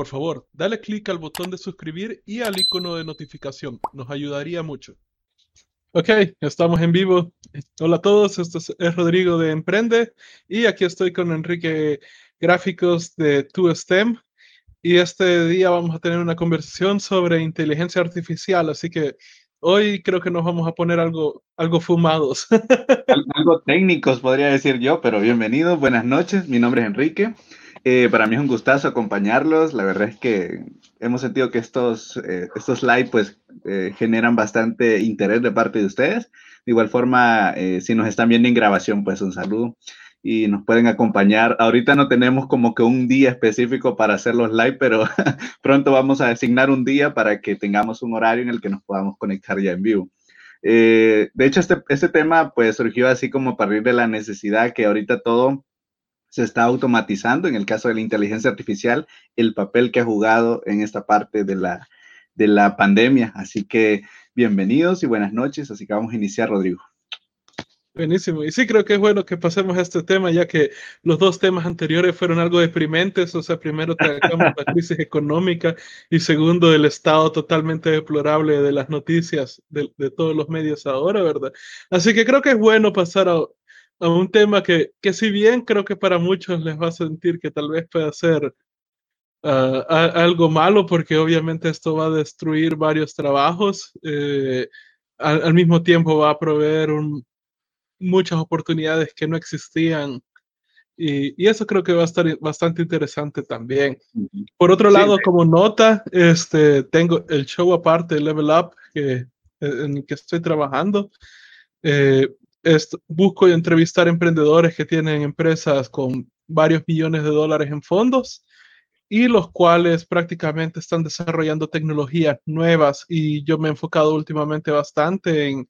por favor, dale clic al botón de suscribir y al icono de notificación. Nos ayudaría mucho. Ok, estamos en vivo. Hola a todos, esto es Rodrigo de Emprende y aquí estoy con Enrique Gráficos de 2STEM y este día vamos a tener una conversación sobre inteligencia artificial, así que hoy creo que nos vamos a poner algo, algo fumados. algo técnicos, podría decir yo, pero bienvenidos, buenas noches, mi nombre es Enrique. Eh, para mí es un gustazo acompañarlos. La verdad es que hemos sentido que estos, eh, estos live pues eh, generan bastante interés de parte de ustedes. De igual forma, si nos están viendo en grabación, pues un saludo y nos pueden acompañar. Ahorita no tenemos como que un día específico para hacer los live, pero pronto vamos a designar un día para que tengamos un horario en el que nos podamos conectar ya en vivo. Eh, de hecho, este, este tema pues surgió así como a partir de la necesidad que ahorita todo se está automatizando, en el caso de la inteligencia artificial, el papel que ha jugado en esta parte de la, de la pandemia. Así que bienvenidos y buenas noches. Así que vamos a iniciar, Rodrigo. Buenísimo. Y sí, creo que es bueno que pasemos a este tema, ya que los dos temas anteriores fueron algo deprimentes. O sea, primero tratamos la crisis económica y segundo, el estado totalmente deplorable de las noticias de, todos los medios ahora, ¿verdad? Así que creo que es bueno pasar a, un tema que, que, si bien creo que para muchos les va a sentir que tal vez pueda ser ah, algo malo, porque obviamente esto va a destruir varios trabajos. Eh, al mismo tiempo va a proveer un, muchas oportunidades que no existían. Y, eso creo que va a estar bastante interesante también. Por otro lado, como nota, este, tengo el show aparte, Level Up, que, en el que estoy trabajando. Eh, busco entrevistar emprendedores que tienen empresas con varios millones de dólares en fondos y los cuales prácticamente están desarrollando tecnologías nuevas. Y yo me he enfocado últimamente bastante en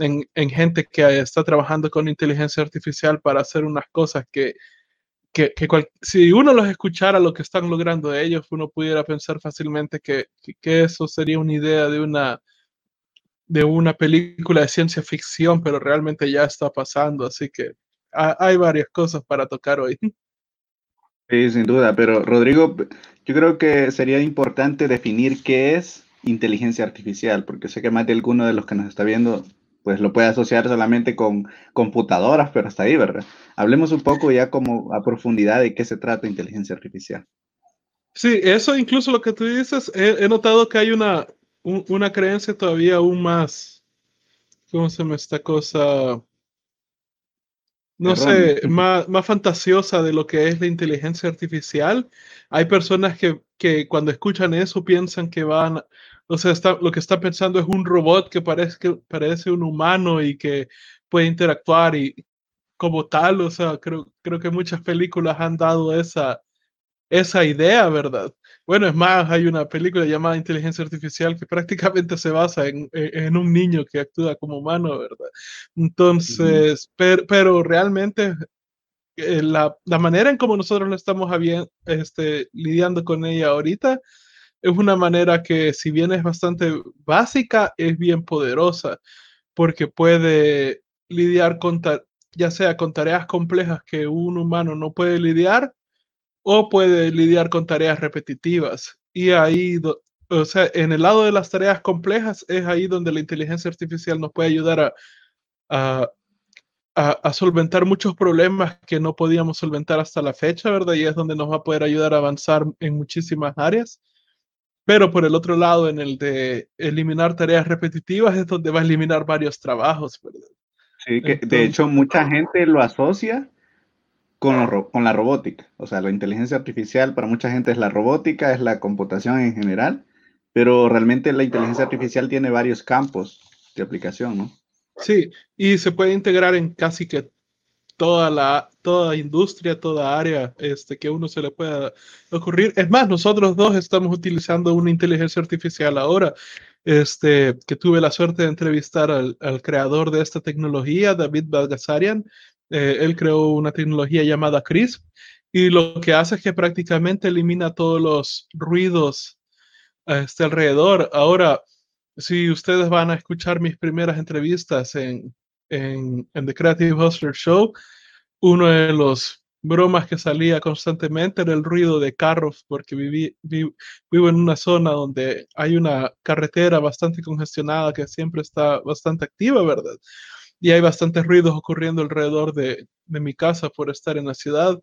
en, gente que está trabajando con inteligencia artificial para hacer unas cosas que, que, si uno los escuchara lo que están logrando ellos, uno pudiera pensar fácilmente que, que, eso sería una idea de una, de una película de ciencia ficción, pero realmente ya está pasando, así que hay varias cosas para tocar hoy. Sí, sin duda, pero Rodrigo, yo creo que sería importante definir qué es inteligencia artificial, porque sé que más de alguno de los que nos está viendo pues lo puede asociar solamente con computadoras, pero hasta ahí, ¿verdad? Hablemos un poco ya como a profundidad de qué se trata inteligencia artificial. Sí, eso incluso lo que tú dices, he, notado que hay una, una creencia todavía aún más, ¿cómo se llama esta cosa? No sé, más, más fantasiosa de lo que es la inteligencia artificial. Hay personas que, que cuando escuchan eso piensan que van o sea, está, lo que está pensando es un robot que parece, que parece un humano y que puede interactuar y como tal, o sea, creo, creo que muchas películas han dado esa, esa idea, ¿verdad? Bueno, es más, hay una película llamada Inteligencia Artificial que prácticamente se basa en, en un niño que actúa como humano, ¿verdad? Entonces, pero, realmente eh, la, la, manera en como nosotros lo estamos este, lidiando con ella ahorita es una manera que si bien es bastante básica, es bien poderosa, porque puede lidiar con, ya sea con tareas complejas que un humano no puede lidiar, o puede lidiar con tareas repetitivas. Y ahí, o sea, en el lado de las tareas complejas es ahí donde la inteligencia artificial nos puede ayudar a, a, a, solventar muchos problemas que no podíamos solventar hasta la fecha, ¿verdad? Y es donde nos va a poder ayudar a avanzar en muchísimas áreas. Pero por el otro lado, en el de eliminar tareas repetitivas, es donde va a eliminar varios trabajos, ¿verdad? Sí, que de hecho mucha gente lo asocia con, la robótica. O sea, la inteligencia artificial para mucha gente es la robótica, es la computación en general, pero realmente la inteligencia artificial tiene varios campos de aplicación, ¿no? Sí, y se puede integrar en casi que toda la toda industria, toda área este, que uno se le pueda ocurrir. Es más, nosotros dos estamos utilizando una inteligencia artificial ahora, este, que tuve la suerte de entrevistar al, al creador de esta tecnología, David Balgasarian. Eh, él creó una tecnología llamada CRISP y lo que hace es que prácticamente elimina todos los ruidos este, alrededor. Ahora, si ustedes van a escuchar mis primeras entrevistas en, en, The Creative Hustler Show, uno de los bromas que salía constantemente era el ruido de carros, porque viví, vivo en una zona donde hay una carretera bastante congestionada que siempre está bastante activa, ¿verdad? Y hay bastantes ruidos ocurriendo alrededor de, de mi casa por estar en la ciudad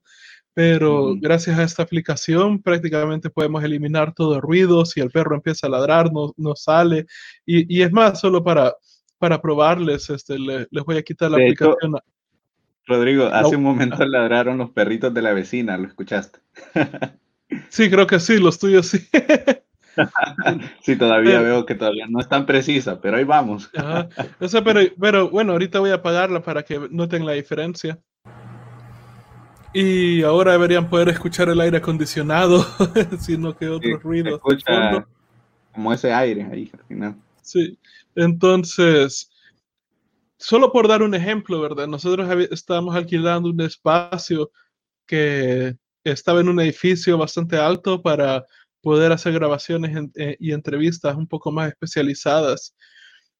pero gracias a esta aplicación prácticamente podemos eliminar todo el ruido, si el perro empieza a ladrar no, no sale, y, y, es más, solo para, para probarles, este, les voy a quitar la aplicación. Rodrigo, hace un momento ladraron los perritos de la vecina, ¿lo escuchaste? sí, creo que sí, los tuyos sí. sí, todavía veo que todavía no es tan precisa, pero ahí vamos. pero, pero bueno, ahorita voy a apagarla para que noten la diferencia. Y ahora deberían poder escuchar el aire acondicionado, sino que otros ruidos. Como ese aire ahí al final. Sí, entonces, solo por dar un ejemplo, ¿verdad? Nosotros estábamos alquilando un espacio que estaba en un edificio bastante alto para poder hacer grabaciones eh, y entrevistas un poco más especializadas.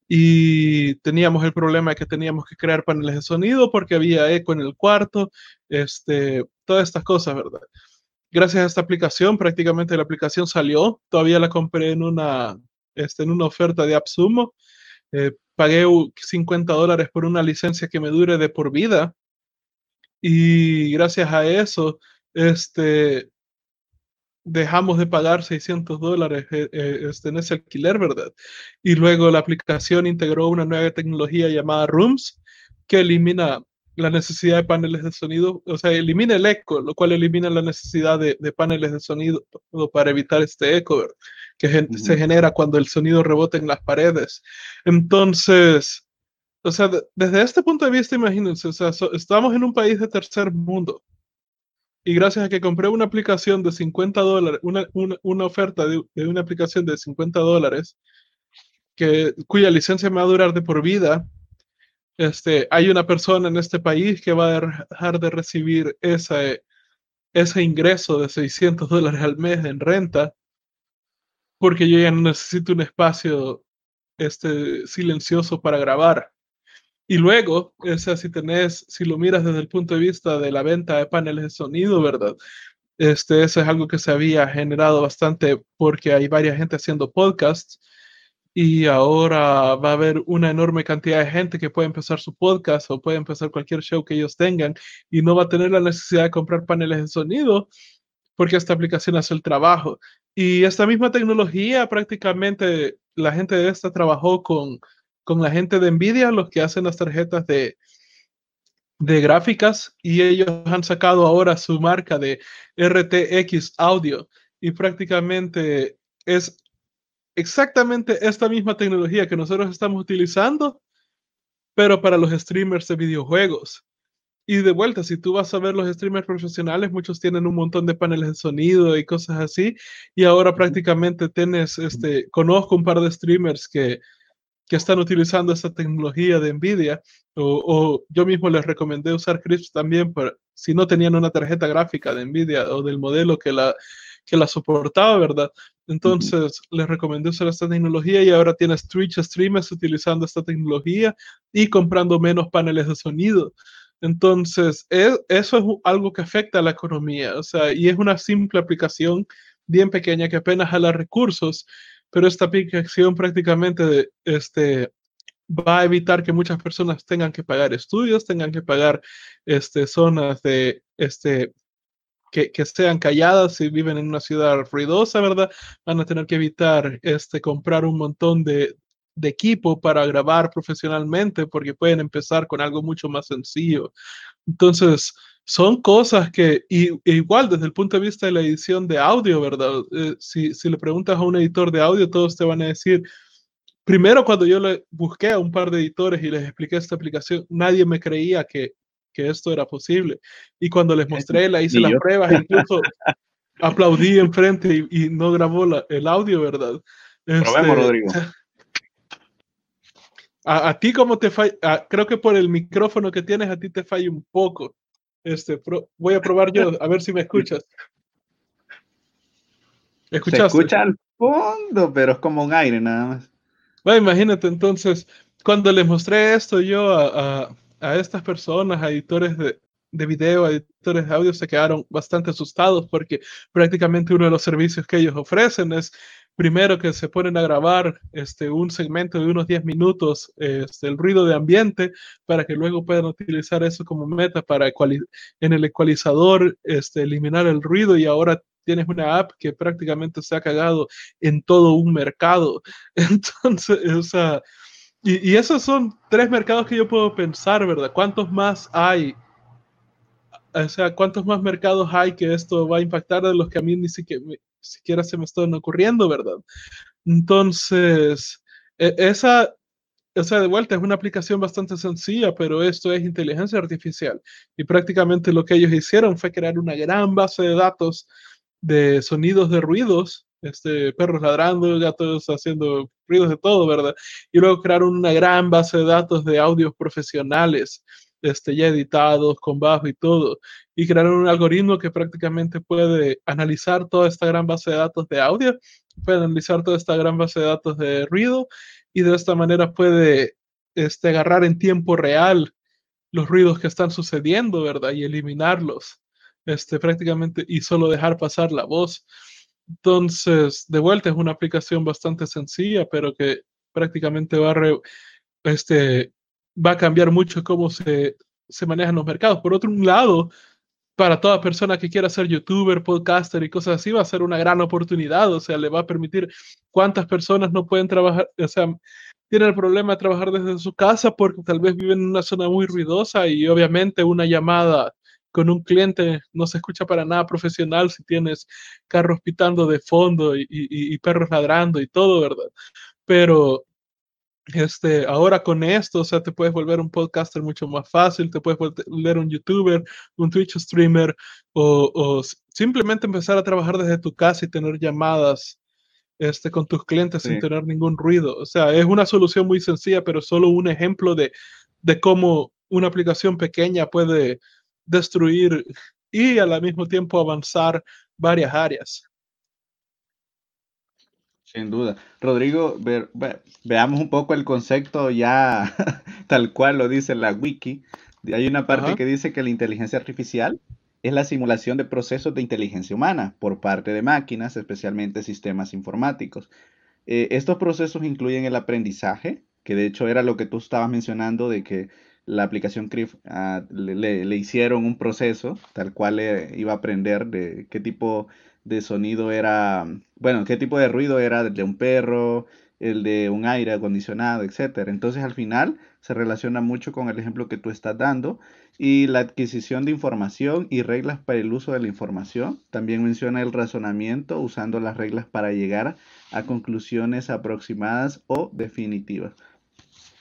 Y teníamos el problema de que teníamos que crear paneles de sonido porque había eco en el cuarto, este, todas estas cosas, ¿verdad? Gracias a esta aplicación, prácticamente la aplicación salió, todavía la compré en una, este, en una oferta de Absumo, eh, pagué 50 dólares por una licencia que me dure de por vida. Y gracias a eso, este, dejamos de pagar 600 dólares eh, eh, este, en ese alquiler, ¿verdad? Y luego la aplicación integró una nueva tecnología llamada Rooms que elimina la necesidad de paneles de sonido, o sea, elimina el eco, lo cual elimina la necesidad de, paneles de sonido para evitar este eco ¿verdad? que se genera cuando el sonido rebota en las paredes. Entonces, o sea, desde este punto de vista, imagínense, o sea, estamos en un país de tercer mundo, y gracias a que compré una aplicación de 50 dólares, una, una, oferta de, una aplicación de 50 dólares, cuya licencia me va a durar de por vida, este, hay una persona en este país que va a dejar de recibir ese, ese ingreso de 600 dólares al mes en renta, porque yo ya no necesito un espacio este, silencioso para grabar. Y luego, o sea, si tenés, si lo miras desde el punto de vista de la venta de paneles de sonido, ¿verdad? Este, eso es algo que se había generado bastante porque hay varias gente haciendo podcasts y ahora va a haber una enorme cantidad de gente que puede empezar su podcast o puede empezar cualquier show que ellos tengan y no va a tener la necesidad de comprar paneles de sonido porque esta aplicación hace el trabajo. Y esta misma tecnología prácticamente la gente de esta trabajó con con la gente de Nvidia, los que hacen las tarjetas de, de gráficas, y ellos han sacado ahora su marca de RTX Audio, y prácticamente es exactamente esta misma tecnología que nosotros estamos utilizando, pero para los streamers de videojuegos. Y de vuelta, si tú vas a ver los streamers profesionales, muchos tienen un montón de paneles de sonido y cosas así. Y ahora prácticamente tienes, este, conozco un par de streamers que que están utilizando esta tecnología de NVIDIA, o, yo mismo les recomendé usar Crisp también, para, si no tenían una tarjeta gráfica de NVIDIA o del modelo que la, que la soportaba, ¿verdad? Entonces les recomendé usar esta tecnología y ahora tienes Twitch streamers utilizando esta tecnología y comprando menos paneles de sonido. Entonces, e, eso es algo que afecta a la economía, o sea, y es una simple aplicación bien pequeña que apenas jala recursos, pero esta aplicación prácticamente este, va a evitar que muchas personas tengan que pagar estudios, tengan que pagar este, zonas de, este, que, que, sean calladas si viven en una ciudad ruidosa, ¿verdad? Van a tener que evitar este, comprar un montón de, de equipo para grabar profesionalmente porque pueden empezar con algo mucho más sencillo. Entonces, son cosas que, y, igual desde el punto de vista de la edición de audio, ¿verdad? Eh, si, si, le preguntas a un editor de audio, todos te van a decir, primero cuando yo le busqué a un par de editores y les expliqué esta aplicación, nadie me creía que, que esto era posible. Y cuando les mostré, la hice las pruebas, incluso aplaudí enfrente y, y no grabó la, el audio, ¿verdad? Probemos, este, Rodrigo. A, a, ti como te falla, creo que por el micrófono que tienes, a ti te falla un poco. Este, voy a probar yo, a ver si me escuchas. ¿Escuchaste? Se escucha al fondo, pero es como un aire nada más. Bueno, imagínate, entonces, cuando les mostré esto yo a, a, estas personas, a editores de, de video, editores de audio, se quedaron bastante asustados porque prácticamente uno de los servicios que ellos ofrecen es primero que se ponen a grabar este, un segmento de unos 10 minutos, este, el ruido de ambiente, para que luego puedan utilizar eso como meta para en el ecualizador este, eliminar el ruido y ahora tienes una app que prácticamente se ha cagado en todo un mercado. Entonces, o sea, y, y esos son tres mercados que yo puedo pensar, ¿verdad? ¿Cuántos más hay? O sea, ¿cuántos más mercados hay que esto va a impactar de los que a mí ni siquiera, siquiera se me están ocurriendo, ¿verdad? Entonces, e, esa, o sea, de vuelta es una aplicación bastante sencilla, pero esto es inteligencia artificial. Y prácticamente lo que ellos hicieron fue crear una gran base de datos de sonidos de ruidos, este, perros ladrando, gatos haciendo ruidos de todo, ¿verdad? Y luego crearon una gran base de datos de audios profesionales este, ya editados, con bajo y todo, y crearon un algoritmo que prácticamente puede analizar toda esta gran base de datos de audio, puede analizar toda esta gran base de datos de ruido, y de esta manera puede este, agarrar en tiempo real los ruidos que están sucediendo, ¿verdad? Y eliminarlos, este, prácticamente, y solo dejar pasar la voz. Entonces, de vuelta, es una aplicación bastante sencilla, pero que prácticamente va a, este, va a cambiar mucho cómo se, se manejan los mercados. Por otro lado, para toda persona que quiera ser youtuber, podcaster y cosas así, va a ser una gran oportunidad. O sea, le va a permitir cuántas personas no pueden trabajar, o sea, tienen el problema de trabajar desde su casa porque tal vez viven en una zona muy ruidosa y obviamente una llamada con un cliente no se escucha para nada profesional si tienes carros pitando de fondo y, y, y perros ladrando y todo, ¿verdad? Pero este, ahora con esto, o sea, te puedes volver un podcaster mucho más fácil, te puedes volver un youtuber, un Twitch streamer o, o simplemente empezar a trabajar desde tu casa y tener llamadas este, con tus clientes sí. sin tener ningún ruido. O sea, es una solución muy sencilla, pero solo un ejemplo de, de cómo una aplicación pequeña puede destruir y al mismo tiempo avanzar varias áreas. Sin duda. Rodrigo, ver, ve, veamos un poco el concepto ya tal cual lo dice la wiki. Hay una parte Ajá. que dice que la inteligencia artificial es la simulación de procesos de inteligencia humana por parte de máquinas, especialmente sistemas informáticos. Eh, estos procesos incluyen el aprendizaje, que de hecho era lo que tú estabas mencionando de que la aplicación CRIF uh, ah, le, le, le, hicieron un proceso tal cual le iba a aprender de qué tipo de sonido era, bueno, qué tipo de ruido era el de un perro, el de un aire acondicionado, etcétera. Entonces al final se relaciona mucho con el ejemplo que tú estás dando y la adquisición de información y reglas para el uso de la información. También menciona el razonamiento usando las reglas para llegar a conclusiones aproximadas o definitivas.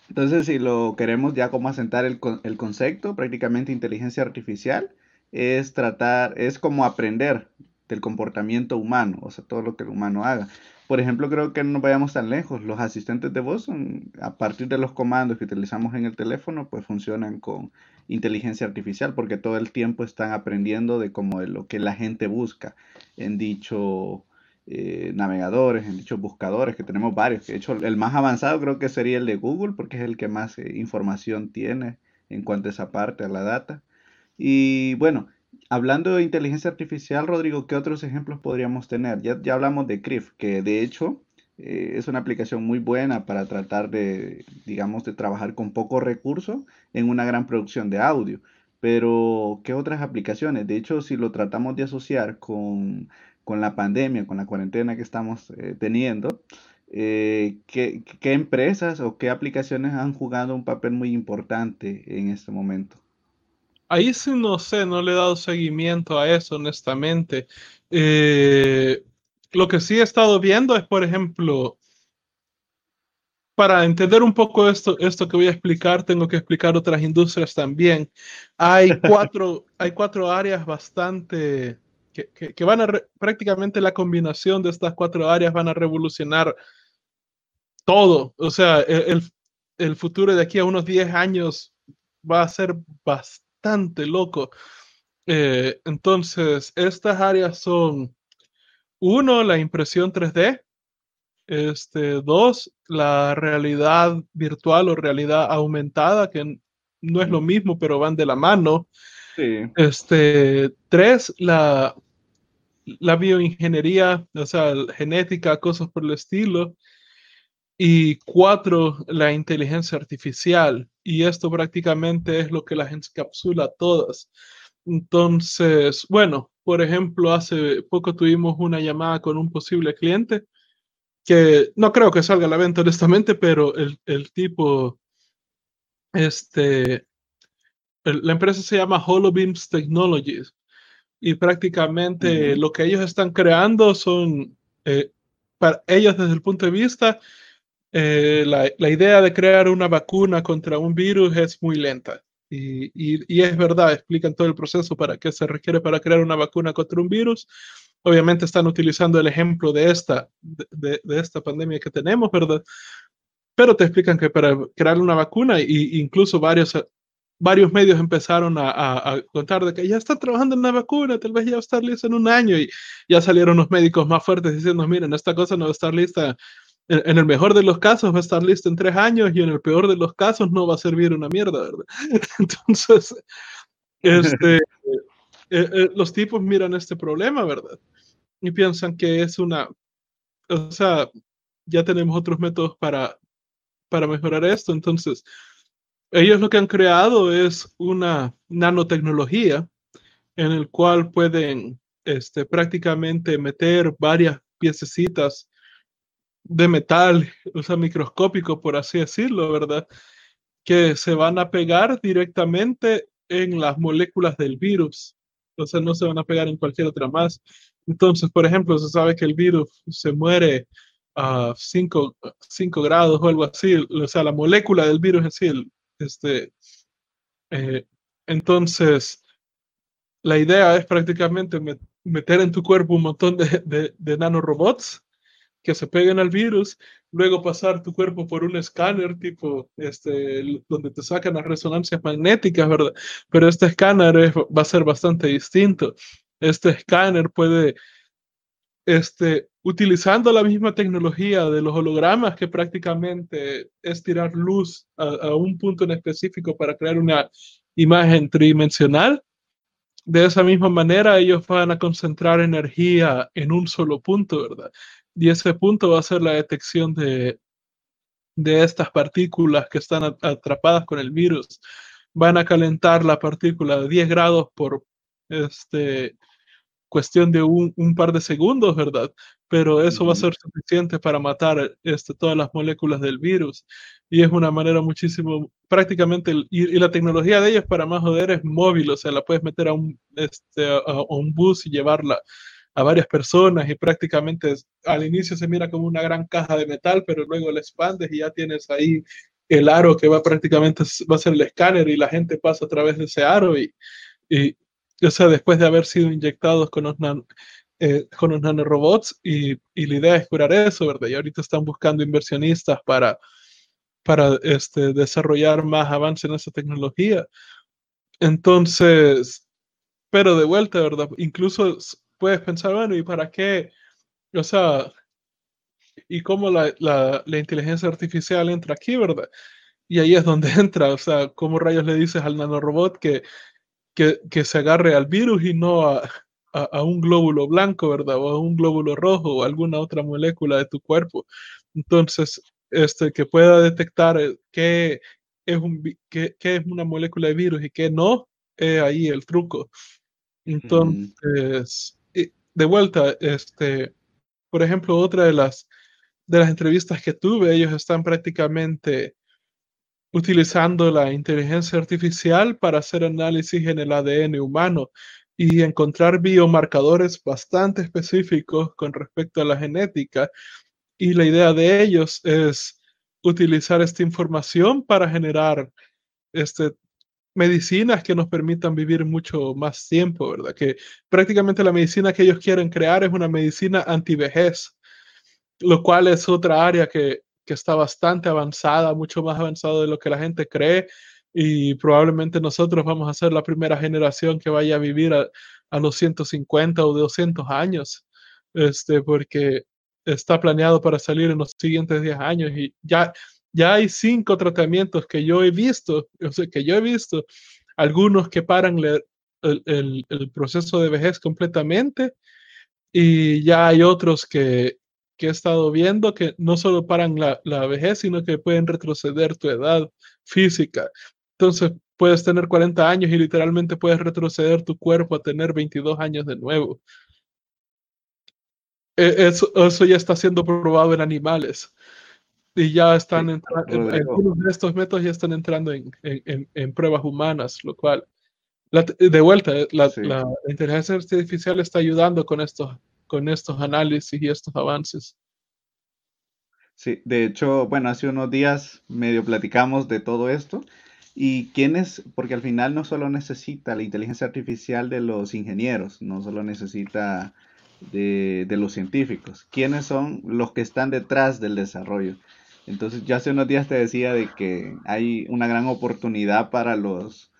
Entonces, si lo queremos ya como asentar el, el concepto, prácticamente inteligencia artificial es tratar, es como aprender del comportamiento humano, o sea, todo lo que el humano haga. Por ejemplo, creo que no vayamos tan lejos. Los asistentes de voz, son, a partir de los comandos que utilizamos en el teléfono, pues funcionan con inteligencia artificial porque todo el tiempo están aprendiendo de cómo de lo que la gente busca en dicho eh, navegadores, en dichos buscadores, que tenemos varios. De hecho, el más avanzado creo que sería el de Google porque es el que más eh, información tiene en cuanto a esa parte, a la data. Y bueno, hablando de inteligencia artificial, Rodrigo, ¿qué otros ejemplos podríamos tener? Ya, ya hablamos de CRIF, que de hecho eh, es una aplicación muy buena para tratar de, digamos, de trabajar con poco recurso en una gran producción de audio. Pero, ¿qué otras aplicaciones? De hecho, si lo tratamos de asociar con, con la pandemia, con la cuarentena que estamos eh, teniendo, eh, ¿qué, ¿qué empresas o qué aplicaciones han jugado un papel muy importante en este momento? Ahí sí no sé, no le he dado seguimiento a eso, honestamente. Eh, lo que sí he estado viendo es, por ejemplo, para entender un poco esto, esto que voy a explicar, tengo que explicar otras industrias también. Hay cuatro, hay cuatro áreas bastante que, que, que van a re, prácticamente la combinación de estas cuatro áreas van a revolucionar todo. O sea, el, el futuro de aquí a unos 10 años va a ser bastante bastante loco. Eh, entonces, estas áreas son, uno, la impresión 3D. Este, dos, la realidad virtual o realidad aumentada, que no es lo mismo, pero van de la mano. Este, tres, la, la bioingeniería, o sea, genética, cosas por el estilo. Y cuatro, la inteligencia artificial. Y esto prácticamente es lo que la gente encapsula todas. Entonces, bueno, por ejemplo, hace poco tuvimos una llamada con un posible cliente que no creo que salga a la venta honestamente, pero el, el tipo, este, la empresa se llama HoloBeams Technologies y prácticamente lo que ellos están creando son, eh, para ellos desde el punto de vista, eh, la, la, idea de crear una vacuna contra un virus es muy lenta. Y, y, es verdad, explican todo el proceso para qué se requiere para crear una vacuna contra un virus. Obviamente están utilizando el ejemplo de esta, de, de esta pandemia que tenemos, ¿verdad? Pero te explican que para crear una vacuna, y incluso varios varios medios empezaron a, a, contar de que ya está trabajando en una vacuna, tal vez ya va a estar lista en un año y ya salieron los médicos más fuertes diciendo, miren, esta cosa no va a estar lista, en, el mejor de los casos va a estar lista en tres años y en el peor de los casos no va a servir una mierda, ¿verdad? Entonces, este, eh, eh, los tipos miran este problema, ¿verdad? Y piensan que es una, o sea, ya tenemos otros métodos para, para mejorar esto, entonces ellos lo que han creado es una nanotecnología en el cual pueden este, prácticamente meter varias piececitas de metal, o sea, microscópico, por así decirlo, ¿verdad? Que se van a pegar directamente en las moléculas del virus. O no se van a pegar en cualquier otra más. Entonces, por ejemplo, se sabe que el virus se muere a 5 grados o algo así. O sea, la molécula del virus es sí, este, eh, entonces, la idea es prácticamente meter en tu cuerpo un montón de, de, nanorobots que se peguen al virus, luego pasar tu cuerpo por un escáner tipo, este, donde te sacan las resonancias magnéticas, ¿verdad? Pero este escáner va a ser bastante distinto. Este escáner puede este, utilizando la misma tecnología de los hologramas, que prácticamente es tirar luz a, un punto en específico para crear una imagen tridimensional. De esa misma manera, ellos van a concentrar energía en un solo punto, ¿verdad? Y ese punto va a ser la detección de, de estas partículas que están atrapadas con el virus. Van a calentar la partícula de 10 grados por este, cuestión de un, un, par de segundos, ¿verdad? Pero eso va a ser suficiente para matar este, todas las moléculas del virus. Y es una manera muchísimo, prácticamente, y, y, la tecnología de ellos para más joder es móvil, o sea, la puedes meter a un, este, a, a un bus y llevarla a varias personas y prácticamente al inicio se mira como una gran caja de metal, pero luego la expandes y ya tienes ahí el aro que va prácticamente, va a ser el escáner y la gente pasa a través de ese aro y, y, o sea, después de haber sido inyectados con los, eh, con los nanorobots y, y, la idea es curar eso, ¿verdad? Y ahorita están buscando inversionistas para, para este, desarrollar más avance en esa tecnología. Entonces, pero de vuelta, ¿verdad? Incluso puedes pensar, bueno, ¿y para qué? O sea, ¿y cómo la, la, la inteligencia artificial entra aquí, verdad? Y ahí es donde entra, o sea, ¿cómo rayos le dices al nanorobot que que, que se agarre al virus y no a, a, a, un glóbulo blanco, ¿verdad? O a un glóbulo rojo o alguna otra molécula de tu cuerpo. Entonces, este, que pueda detectar eh, qué es, un, qué, qué es una molécula de virus y qué no, es ahí el truco. Entonces. De vuelta, este, por ejemplo, otra de las, de las entrevistas que tuve, ellos están prácticamente utilizando la inteligencia artificial para hacer análisis en el ADN humano y encontrar biomarcadores bastante específicos con respecto a la genética. Y la idea de ellos es utilizar esta información para generar este, medicinas que nos permitan vivir mucho más tiempo, ¿verdad? Que prácticamente la medicina que ellos quieren crear es una medicina antivejez, lo cual es otra área que que está bastante avanzada, mucho más avanzado de lo que la gente cree y probablemente nosotros vamos a ser la primera generación que vaya a vivir a, a los 150 o 200 años, este, porque está planeado para salir en los siguientes 10 años y ya, ya hay cinco tratamientos que yo he visto, que yo he visto, algunos que paran el, proceso de vejez completamente. Y ya hay otros que, que he estado viendo que no solo paran la, la, vejez, sino que pueden retroceder tu edad física. Entonces, puedes tener 40 años y literalmente puedes retroceder tu cuerpo a tener 22 años de nuevo. E, eso, eso ya está siendo probado en animales y ya están entrando, algunos de estos métodos ya están entrando en, en, en pruebas humanas, lo cual, de vuelta, la, la, inteligencia artificial está ayudando con estos, con estos análisis y estos avances. Sí, de hecho, bueno, hace unos días medio platicamos de todo esto y quiénes, porque al final no solo necesita la inteligencia artificial de los ingenieros, no solo necesita de, de los científicos, quiénes son los que están detrás del desarrollo. Entonces, yo hace unos días te decía de que hay una gran oportunidad para los,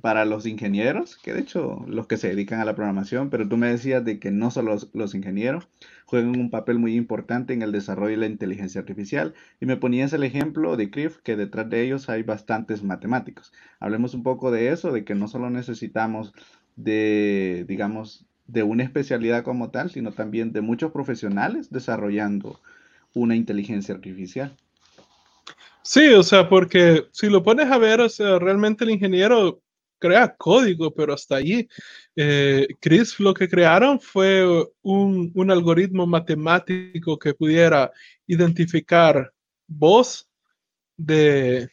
para los ingenieros, que de hecho los que se dedican a la programación, pero tú me decías de que no solo los, ingenieros juegan un papel muy importante en el desarrollo de la inteligencia artificial. Y me ponías el ejemplo de CRIF, que detrás de ellos hay bastantes matemáticos. Hablemos un poco de eso, de que no solo necesitamos de, digamos, de una especialidad como tal, sino también de muchos profesionales desarrollando una inteligencia artificial. Sí, o sea, porque si lo pones a ver, o sea, realmente el ingeniero crea código, pero hasta allí. Eh, Chris lo que crearon fue un, un, algoritmo matemático que pudiera identificar voz de,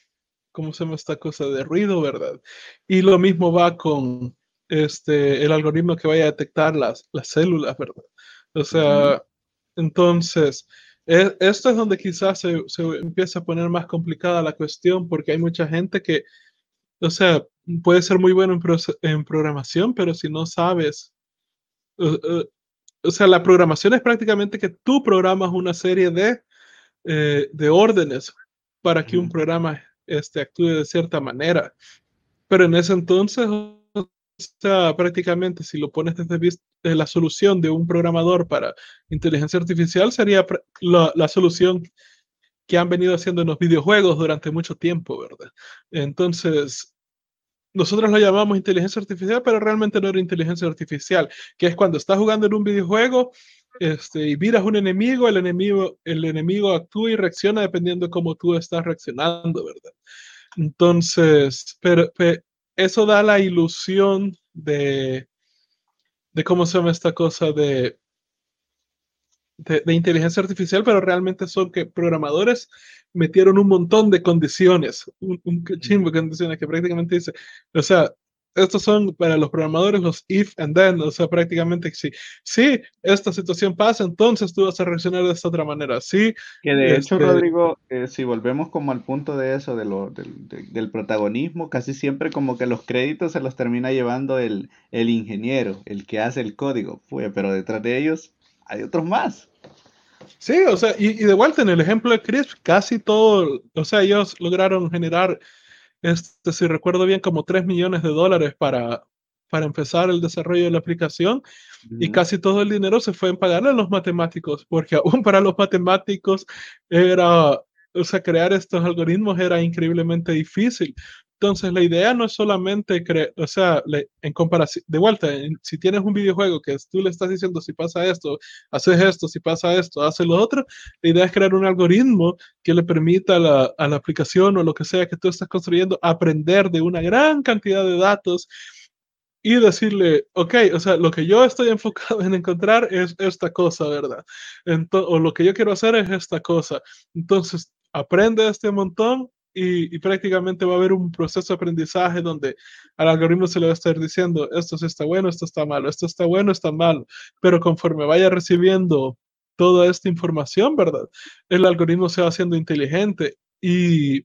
¿cómo se llama esta cosa? De ruido, ¿verdad? Y lo mismo va con este, el algoritmo que vaya a detectar las, las células, ¿verdad? O sea, entonces, esto es donde quizás se, se empieza a poner más complicada la cuestión porque hay mucha gente que, o sea, puede ser muy bueno en, programación, pero si no sabes, o sea, la programación es prácticamente que tú programas una serie de, eh, de órdenes para que un programa este, actúe de cierta manera. Pero en ese entonces, o sea, prácticamente si lo pones desde la solución de un programador para inteligencia artificial sería la, la solución que han venido haciendo en los videojuegos durante mucho tiempo, ¿verdad? Entonces, nosotros lo llamamos inteligencia artificial, pero realmente no era inteligencia artificial, que es cuando estás jugando en un videojuego este, y miras un enemigo, el enemigo, el enemigo actúa y reacciona dependiendo de cómo tú estás reaccionando, ¿verdad? Entonces, pero, eso da la ilusión de, de cómo se llama esta cosa de, de, inteligencia artificial, pero realmente son que programadores metieron un montón de condiciones, un, un chimbo de condiciones que prácticamente dice, o sea, estos son para los programadores los if and then, o sea, prácticamente si, si esta situación pasa, entonces tú vas a reaccionar de esta otra manera. Sí. Que de hecho, este Rodrigo, eh, si volvemos como al punto de eso, de lo, del, del protagonismo, casi siempre como que los créditos se los termina llevando el, el ingeniero, el que hace el código, fue, pero detrás de ellos hay otros más. Sí, o sea, y, y, de vuelta en el ejemplo de Crisp, casi todo, o sea, ellos lograron generar este, si recuerdo bien, como 3 millones de dólares para, para empezar el desarrollo de la aplicación y casi todo el dinero se fue en pagarle a los matemáticos, porque aún para los matemáticos era, o sea, crear estos algoritmos era increíblemente difícil. Entonces, la idea no es solamente creer, o sea, en comparación, de vuelta, si tienes un videojuego que tú le estás diciendo si pasa esto, haces esto, si pasa esto, haces lo otro, la idea es crear un algoritmo que le permita a la, aplicación o lo que sea que tú estás construyendo aprender de una gran cantidad de datos y decirle, ok, o sea, lo que yo estoy enfocado en encontrar es esta cosa, ¿verdad? Entonces, o lo que yo quiero hacer es esta cosa. Entonces, aprende este montón y, prácticamente va a haber un proceso de aprendizaje donde al algoritmo se le va a estar diciendo, esto está bueno, esto está malo, esto está bueno, está malo, pero conforme vaya recibiendo toda esta información, ¿verdad? El algoritmo se va haciendo inteligente y,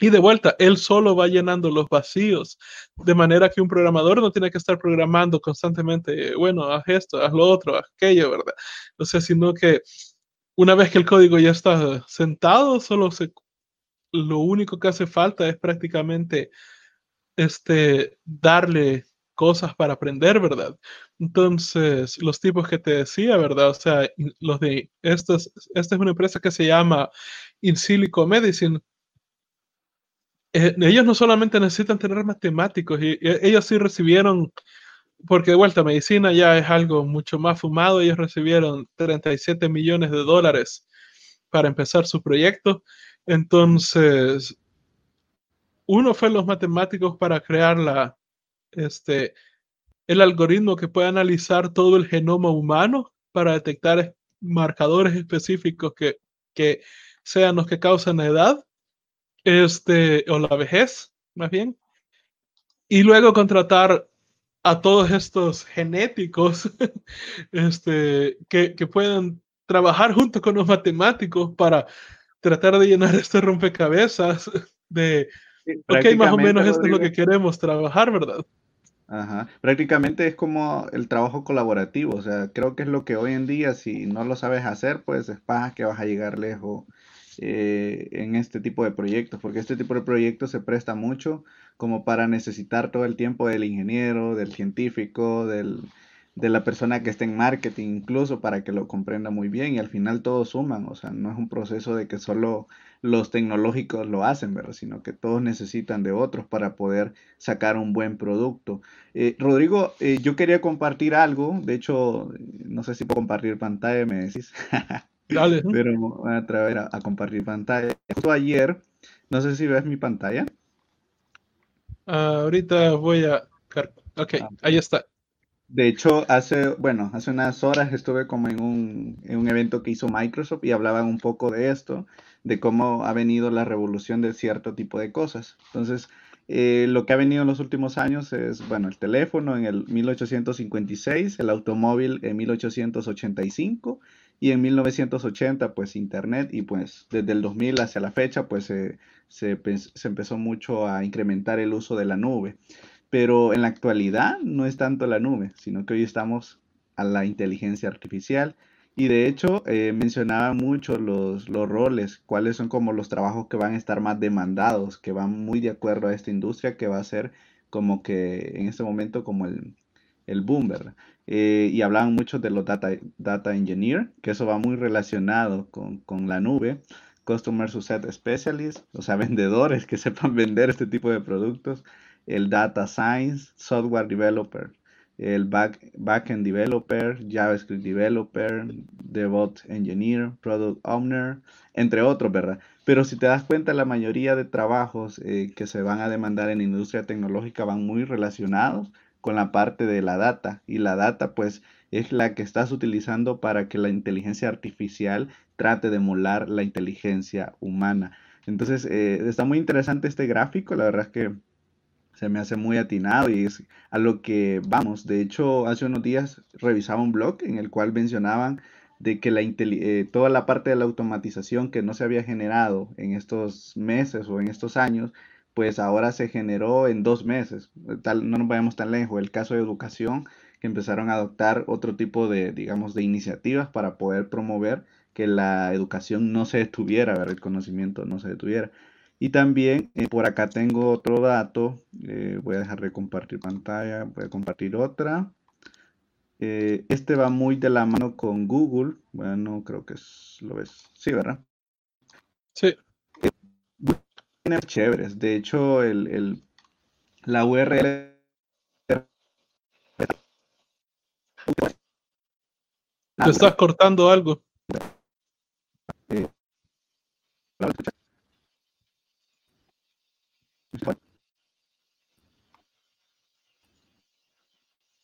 y de vuelta, él solo va llenando los vacíos, de manera que un programador no tiene que estar programando constantemente, bueno, haz esto, haz lo otro, haz aquello, ¿verdad? O sea, sino que una vez que el código ya está sentado, solo se lo único que hace falta es prácticamente este, darle cosas para aprender, ¿verdad? Entonces, los tipos que te decía, ¿verdad? O sea, los de, esta es, esta es una empresa que se llama In Silico Medicine, eh, ellos no solamente necesitan tener matemáticos, y, ellos sí recibieron porque de vuelta, medicina ya es algo mucho más fumado. Ellos recibieron 37 millones de dólares para empezar su proyecto. Entonces, uno fue los matemáticos para crear la, este, el algoritmo que puede analizar todo el genoma humano para detectar marcadores específicos que, que sean los que causan la edad este, o la vejez, más bien. Y luego contratar a todos estos genéticos este, que, que puedan trabajar junto con los matemáticos para tratar de llenar este rompecabezas de, ok, más o menos esto es lo que queremos trabajar, ¿verdad? Ajá. Prácticamente es como el trabajo colaborativo, o sea, creo que es lo que hoy en día, si no lo sabes hacer, pues es paja que vas a llegar lejos eh, en este tipo de proyectos, porque este tipo de proyectos se presta mucho como para necesitar todo el tiempo del ingeniero, del científico, del, de la persona que está en marketing, incluso para que lo comprenda muy bien y al final todos suman, o sea, no es un proceso de que solo los tecnológicos lo hacen, ¿verdad? Sino que todos necesitan de otros para poder sacar un buen producto. Eh, Rodrigo, eh, yo quería compartir algo, de hecho, no sé si puedo compartir pantalla, me decís. Dale. Pero voy a traer a, compartir pantalla. Justo ayer, no sé si ves mi pantalla. ahorita voy a... Ok, ah, ahí está. De hecho, hace, bueno, hace unas horas estuve como en un, en un evento que hizo Microsoft y hablaban un poco de esto, de cómo ha venido la revolución de cierto tipo de cosas. Entonces, eh, lo que ha venido en los últimos años es, bueno, el teléfono en el 1856, el automóvil en 1885 y en 1980 pues internet y pues desde el 2000 hacia la fecha pues se, se, empezó mucho a incrementar el uso de la nube. Pero en la actualidad no es tanto la nube, sino que hoy estamos a la inteligencia artificial. Y de hecho eh, mencionaba mucho los, los roles, cuáles son como los trabajos que van a estar más demandados, que van muy de acuerdo a esta industria que va a ser como que en este momento como el, el boom, eh, y hablaban mucho de los data, data engineer, que eso va muy relacionado con, con la nube. Customer Success Specialist, o sea, vendedores que sepan vender este tipo de productos. El Data Science, Software Developer, el back, Backend Developer, JavaScript Developer, DevOps Engineer, Product Owner, entre otros, ¿verdad? Pero si te das cuenta, la mayoría de trabajos eh, que se van a demandar en industria tecnológica van muy relacionados con la parte de la data y la data pues es la que estás utilizando para que la inteligencia artificial trate de emular la inteligencia humana. Entonces eh, está muy interesante este gráfico, la verdad es que se me hace muy atinado y es a lo que vamos. De hecho, hace unos días revisaba un blog en el cual mencionaban de que la eh, toda la parte de la automatización que no se había generado en estos meses o en estos años, pues ahora se generó en dos meses. Tal, no nos vayamos tan lejos. El caso de educación, que empezaron a adoptar otro tipo de, digamos, de iniciativas para poder promover que la educación no se detuviera, el conocimiento no se detuviera. Y también eh, por acá tengo otro dato. Eh, voy a dejar de compartir pantalla. Voy a compartir otra. Eh, este va muy de la mano con Google. Bueno, creo que es, lo ves. Sí, ¿verdad? Sí chéveres. De hecho, el, el, la URL Te estás cortando algo.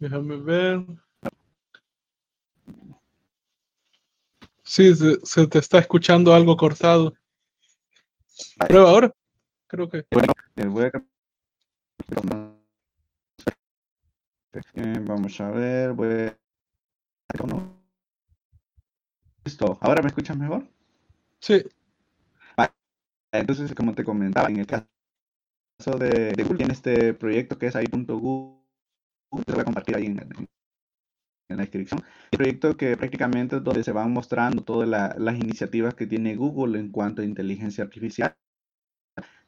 Déjame ver. Sí, se, se, te está escuchando algo cortado. Prueba ahora creo que. Bueno, voy a... Eh, vamos a ver, voy a... Listo, ¿ahora me escuchas mejor? Sí. Entonces, como te comentaba, en el caso de, de Google, en este proyecto que es ahí.google, te voy a compartir ahí en, en, la descripción. El proyecto que prácticamente es donde se van mostrando todas las iniciativas que tiene Google en cuanto a inteligencia artificial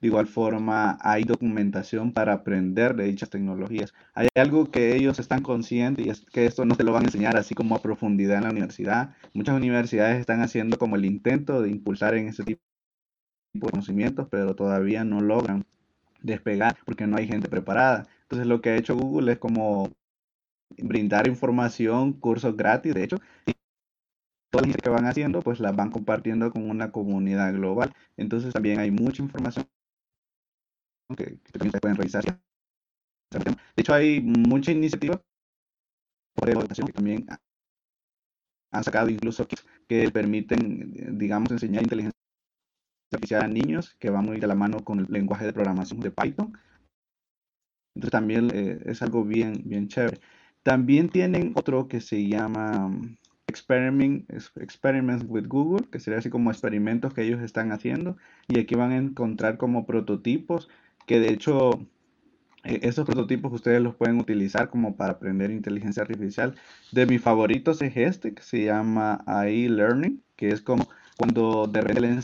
de igual forma, hay documentación para aprender de dichas tecnologías. Hay algo que ellos están conscientes y es que esto no te lo van a enseñar así como a profundidad en la universidad. Muchas universidades están haciendo como el intento de impulsar en ese tipo de conocimientos, pero todavía no logran despegar porque no hay gente preparada. Entonces lo que ha hecho Google es como brindar información, cursos gratis, de hecho, y todas las que van haciendo, pues las van compartiendo con una comunidad global. Entonces también hay mucha información que, se pueden revisar. De hecho, hay mucha iniciativa por educación que también han sacado incluso que permiten, digamos, enseñar inteligencia artificial a niños, que va muy de la mano con el lenguaje de programación de Python. También eh, es algo bien, bien chévere. También tienen otro que se llama um, Experiment, Experiments with Google, que sería así como experimentos que ellos están haciendo. Y aquí van a encontrar como prototipos, que de hecho e, esos prototipos ustedes los pueden utilizar como para aprender inteligencia artificial. De mis favoritos es este, que se llama AI Learning, que es como cuando de repente le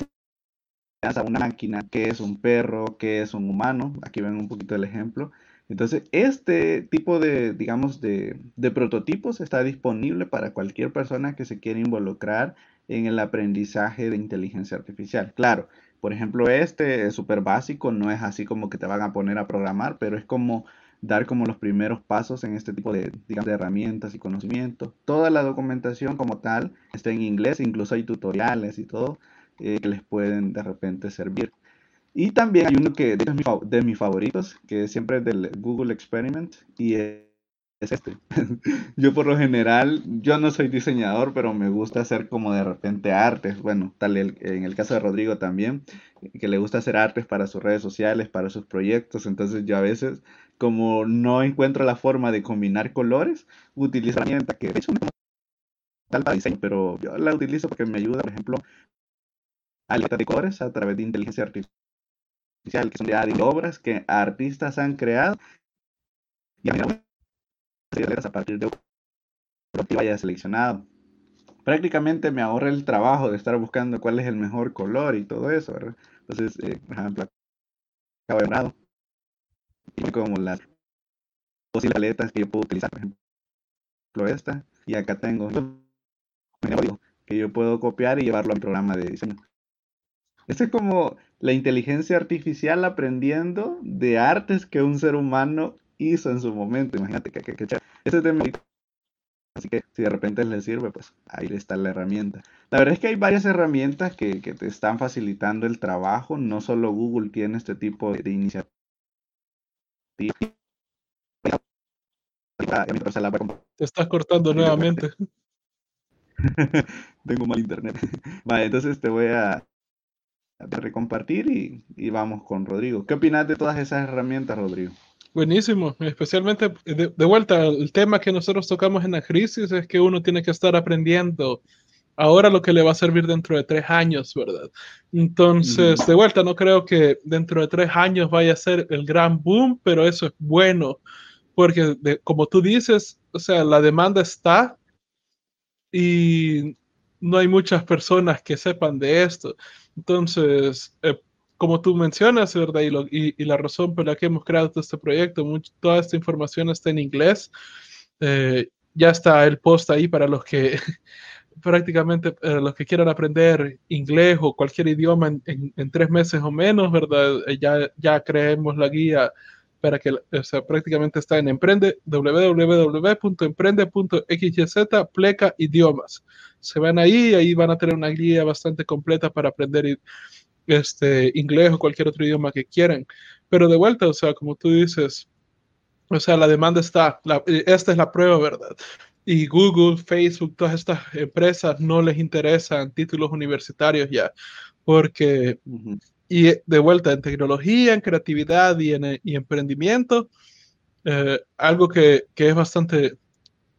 a una máquina qué es un perro, qué es un humano. Aquí ven un poquito el ejemplo. Entonces, este tipo de, digamos, de, prototipos está disponible para cualquier persona que se quiera involucrar en el aprendizaje de inteligencia artificial. Claro, por ejemplo, este es súper básico, no es así como que te van a poner a programar, pero es como dar como los primeros pasos en este tipo de, digamos, de herramientas y conocimientos. Toda la documentación como tal está en inglés, incluso hay tutoriales y todo eh, que les pueden de repente servir. Y también hay uno que es de mis favoritos, que siempre es del Google Experiment, y es este. yo por lo general, yo no soy diseñador, pero me gusta hacer como de repente artes. Bueno, tal en el caso de Rodrigo también, que le gusta hacer artes para sus redes sociales, para sus proyectos. Entonces yo a veces, como no encuentro la forma de combinar colores, utilizo la herramienta que de hecho tal para diseño, pero yo la utilizo porque me ayuda, por ejemplo, a de colores a través de inteligencia artificial que son de obras que artistas han creado y a partir de lo que vaya seleccionado. Prácticamente me ahorra el trabajo de estar buscando cuál es el mejor color y todo eso, ¿verdad? Entonces, eh, por ejemplo, acabo de como las posibles paletas que yo puedo utilizar, por ejemplo, esta, y acá tengo que yo puedo copiar y llevarlo al programa de diseño. Esto es como la inteligencia artificial aprendiendo de artes que un ser humano hizo en su momento. Imagínate que, que, que Ese tema. Así que si de repente les sirve, pues ahí está la herramienta. La verdad es que hay varias herramientas que, que te están facilitando el trabajo. No solo Google tiene este tipo de, iniciativas. Te estás cortando nuevamente. Tengo mal internet. Vale, entonces te voy a, de recompartir y, y, vamos con Rodrigo. ¿Qué opinas de todas esas herramientas, Rodrigo? Buenísimo, especialmente de, vuelta, el tema que nosotros tocamos en la crisis es que uno tiene que estar aprendiendo ahora lo que le va a servir dentro de tres años, ¿verdad? Entonces, de vuelta, no creo que dentro de tres años vaya a ser el gran boom, pero eso es bueno, porque como tú dices, o sea, la demanda está y no hay muchas personas que sepan de esto. Entonces, eh, como tú mencionas, ¿verdad? Y, y, la razón por la que hemos creado este proyecto, toda esta información está en inglés. Eh, ya está el post ahí para los que prácticamente eh, los que quieran aprender inglés o cualquier idioma en, en, tres meses o menos, ¿verdad? ya, ya creemos la guía para que, o sea, prácticamente está en emprende, www.emprende.xyz, pleca idiomas. Se van ahí, ahí van a tener una guía bastante completa para aprender este, inglés o cualquier otro idioma que quieran. Pero de vuelta, o sea, como tú dices, o sea, la demanda está, esta es la prueba, ¿verdad? Y Google, Facebook, todas estas empresas no les interesan títulos universitarios ya, porque y de vuelta en tecnología, en creatividad y en, y emprendimiento, eh, algo que, que, es bastante,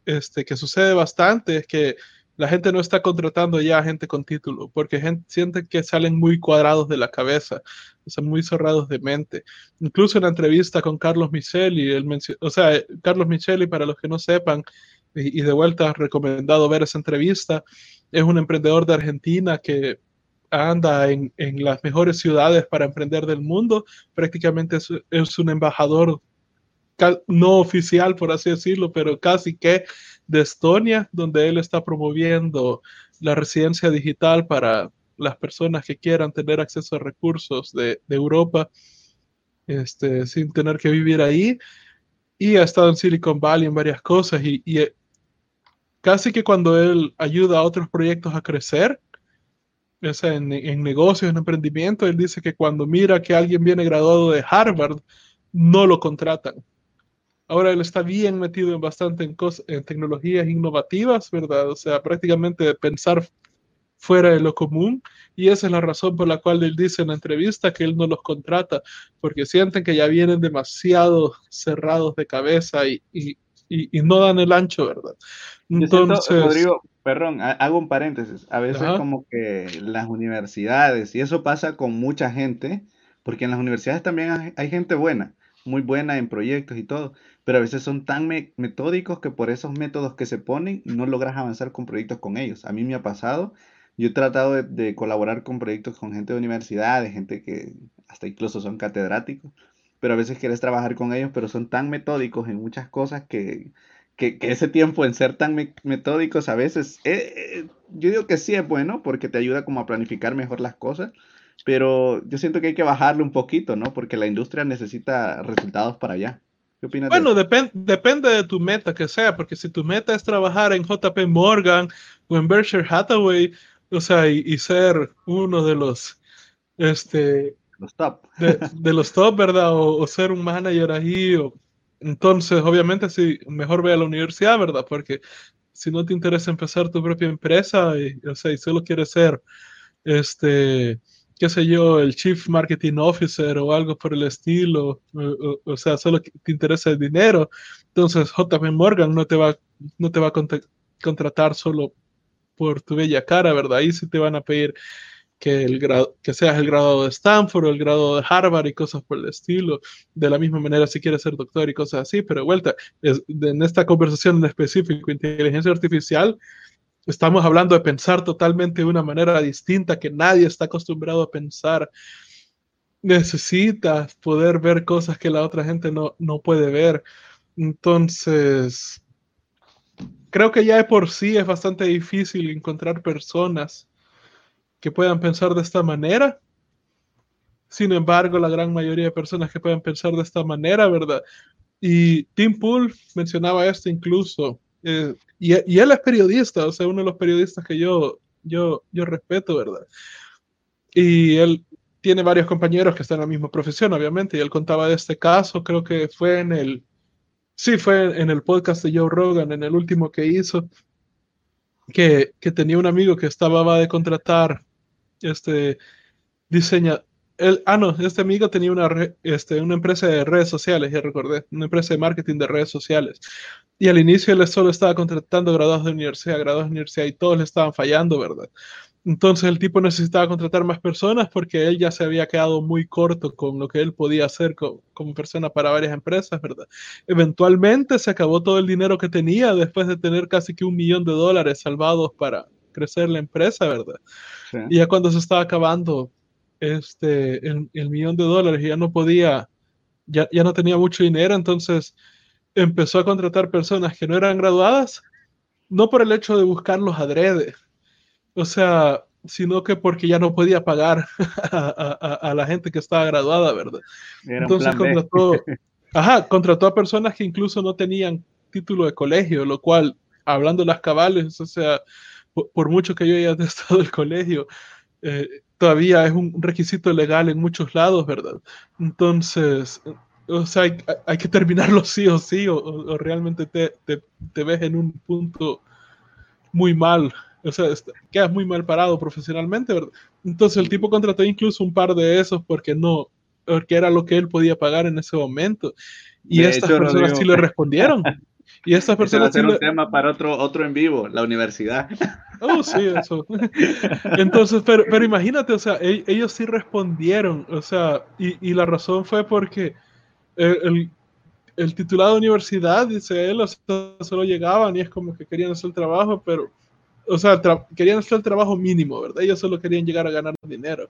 este, que sucede bastante es que la gente no está contratando ya gente con título, porque gente siente que salen muy cuadrados de la cabeza, son muy cerrados de mente. Incluso en la entrevista con Carlos Micheli, él o sea, Carlos Micheli, para los que no sepan, y, y de vuelta recomendado ver esa entrevista, es un emprendedor de Argentina que anda en, en, las mejores ciudades para emprender del mundo, prácticamente es, es, un embajador no oficial, por así decirlo, pero casi que de Estonia, donde él está promoviendo la residencia digital para las personas que quieran tener acceso a recursos de, de Europa. este, sin tener que vivir ahí. Y ha estado en Silicon Valley en varias cosas y, y eh, casi que cuando él ayuda a otros proyectos a crecer, o sea, en, en, negocios, en emprendimiento, él dice que cuando mira que alguien viene graduado de Harvard, no lo contratan. Ahora él está bien metido en bastante en, en tecnologías innovativas, ¿verdad? O sea, prácticamente de pensar fuera de lo común y esa es la razón por la cual él dice en la entrevista que él no los contrata, porque sienten que ya vienen demasiado cerrados de cabeza y, y, y, no dan el ancho, ¿verdad? Entonces, Rodrigo, perdón, hago un paréntesis. A veces ajá. como que las universidades, y eso pasa con mucha gente, porque en las universidades también hay, hay gente buena, muy buena en proyectos y todo, pero a veces son tan me metódicos que por esos métodos que se ponen no logras avanzar con proyectos con ellos. A mí me ha pasado yo he tratado de, de, colaborar con proyectos con gente de universidades, gente que hasta incluso son catedráticos, pero a veces quieres trabajar con ellos, pero son tan metódicos en muchas cosas que, que, que ese tiempo en ser tan me metódicos a veces, eh, eh, yo digo que sí es bueno porque te ayuda como a planificar mejor las cosas, pero yo siento que hay que bajarle un poquito, ¿no? Porque la industria necesita resultados para allá. ¿Qué opinas bueno, de depende, depende de tu meta que sea, porque si tu meta es trabajar en JP Morgan o en Berkshire Hathaway, o sea, y, y, ser uno de los, este, los top. De, de los top, ¿verdad? O, o, ser un manager ahí. O, entonces, obviamente, sí, mejor ve a la universidad, ¿verdad? Porque si no te interesa empezar tu propia empresa, y, o sea, y solo quieres ser, este, qué sé yo, el Chief Marketing Officer o algo por el estilo, o, o, sea, solo te interesa el dinero, entonces JP Morgan no te va, no te va a contratar solo por tu bella cara, ¿verdad? Ahí sí te van a pedir que, el grado, que seas el graduado de Stanford o el graduado de Harvard y cosas por el estilo. De la misma manera, si quieres ser doctor y cosas así, pero vuelta, es, en esta conversación en específico, inteligencia artificial, estamos hablando de pensar totalmente de una manera distinta que nadie está acostumbrado a pensar. Necesitas poder ver cosas que la otra gente no, no puede ver. Entonces, creo que ya de por sí es bastante difícil encontrar personas que puedan pensar de esta manera. Sin embargo, la gran mayoría de personas que pueden pensar de esta manera, ¿verdad? Y Tim Pool mencionaba esto incluso. Eh, y, y, él es periodista, o sea, uno de los periodistas que yo, yo, yo respeto, ¿verdad? Y él tiene varios compañeros que están en la misma profesión, obviamente, y él contaba de este caso, creo que fue en el Sí, fue en el podcast de Joe Rogan, en el último que hizo, que, que tenía un amigo que estaba de contratar este diseña. El, ah, no, este amigo tenía una, re, este, una empresa de redes sociales, ya recordé, una empresa de marketing de redes sociales. Y al inicio él solo estaba contratando graduados de universidad, graduados de universidad, y todos le estaban fallando, ¿verdad? Entonces el tipo necesitaba contratar más personas porque él ya se había quedado muy corto con lo que él podía hacer como, como, persona para varias empresas, ¿verdad? Eventualmente se acabó todo el dinero que tenía después de tener casi que un millón de dólares salvados para crecer la empresa, ¿verdad? Sí. Y ya cuando se estaba acabando este, el, el millón de dólares ya no podía, ya, ya no tenía mucho dinero, entonces empezó a contratar personas que no eran graduadas, no por el hecho de buscarlos adrede, o sea, sino que porque ya no podía pagar a, a, a la gente que estaba graduada, ¿verdad? Era Entonces contrató, ajá, contrató a personas que incluso no tenían título de colegio, lo cual, hablando de las cabales, o sea, por, por mucho que yo haya testado el colegio, eh, todavía es un requisito legal en muchos lados, ¿verdad? Entonces, o sea, hay, hay que terminarlo sí o sí, o, o realmente te, te, te ves en un punto muy mal o sea, quedas muy mal parado profesionalmente, ¿verdad? Entonces el tipo contrató incluso un par de esos porque no, porque era lo que él podía pagar en ese momento. Y de estas hecho, personas Rodrigo. sí le respondieron. Y estas personas sí le... un tema para otro, otro en vivo, la universidad. Oh, sí, eso. Entonces, pero, pero imagínate, o sea, ellos, ellos sí respondieron, o sea, y, y la razón fue porque el, el, el, titulado de universidad, dice él, o sea, solo llegaban y es como que querían hacer el trabajo, pero o sea, querían hacer el trabajo mínimo, ¿verdad? Ellos solo querían llegar a ganar dinero.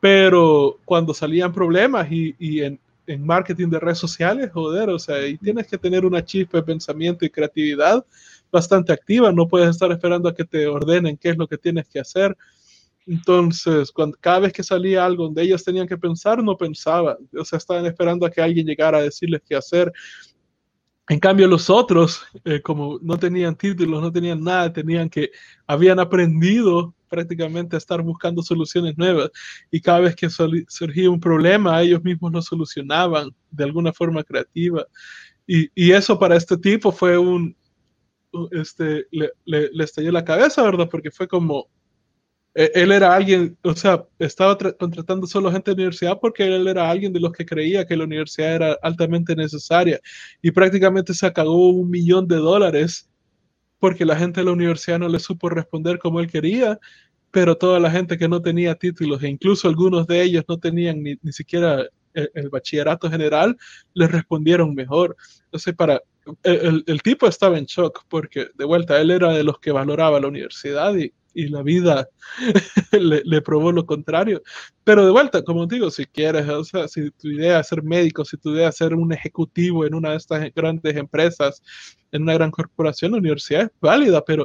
Pero cuando salían problemas y, y en, en, marketing de redes sociales, joder, o sea, y tienes que tener una chispa de pensamiento y creatividad bastante activa, no puedes estar esperando a que te ordenen qué es lo que tienes que hacer. Entonces, cuando, cada vez que salía algo donde ellos tenían que pensar, no pensaban. O sea, estaban esperando a que alguien llegara a decirles qué hacer. En cambio, los otros, eh, como no tenían títulos, no tenían nada, tenían que, habían aprendido prácticamente a estar buscando soluciones nuevas y cada vez que surgía un problema, ellos mismos lo solucionaban de alguna forma creativa. Y, y eso para este tipo fue un, este, le, le, estalló la cabeza, ¿verdad? Porque fue como, e, él era alguien, o sea, estaba contratando solo gente de universidad porque él era alguien de los que creía que la universidad era altamente necesaria y prácticamente se acabó un millón de dólares porque la gente de la universidad no le supo responder como él quería, pero toda la gente que no tenía títulos e incluso algunos de ellos no tenían ni, ni siquiera el, el, bachillerato general, les respondieron mejor. Entonces, para, el, el tipo estaba en shock porque de vuelta él era de los que valoraba la universidad y y la vida le, le, probó lo contrario. Pero de vuelta, como digo, si quieres, o sea, si tu idea es ser médico, si tu idea es ser un ejecutivo en una de estas grandes empresas, en una gran corporación, la universidad es válida, pero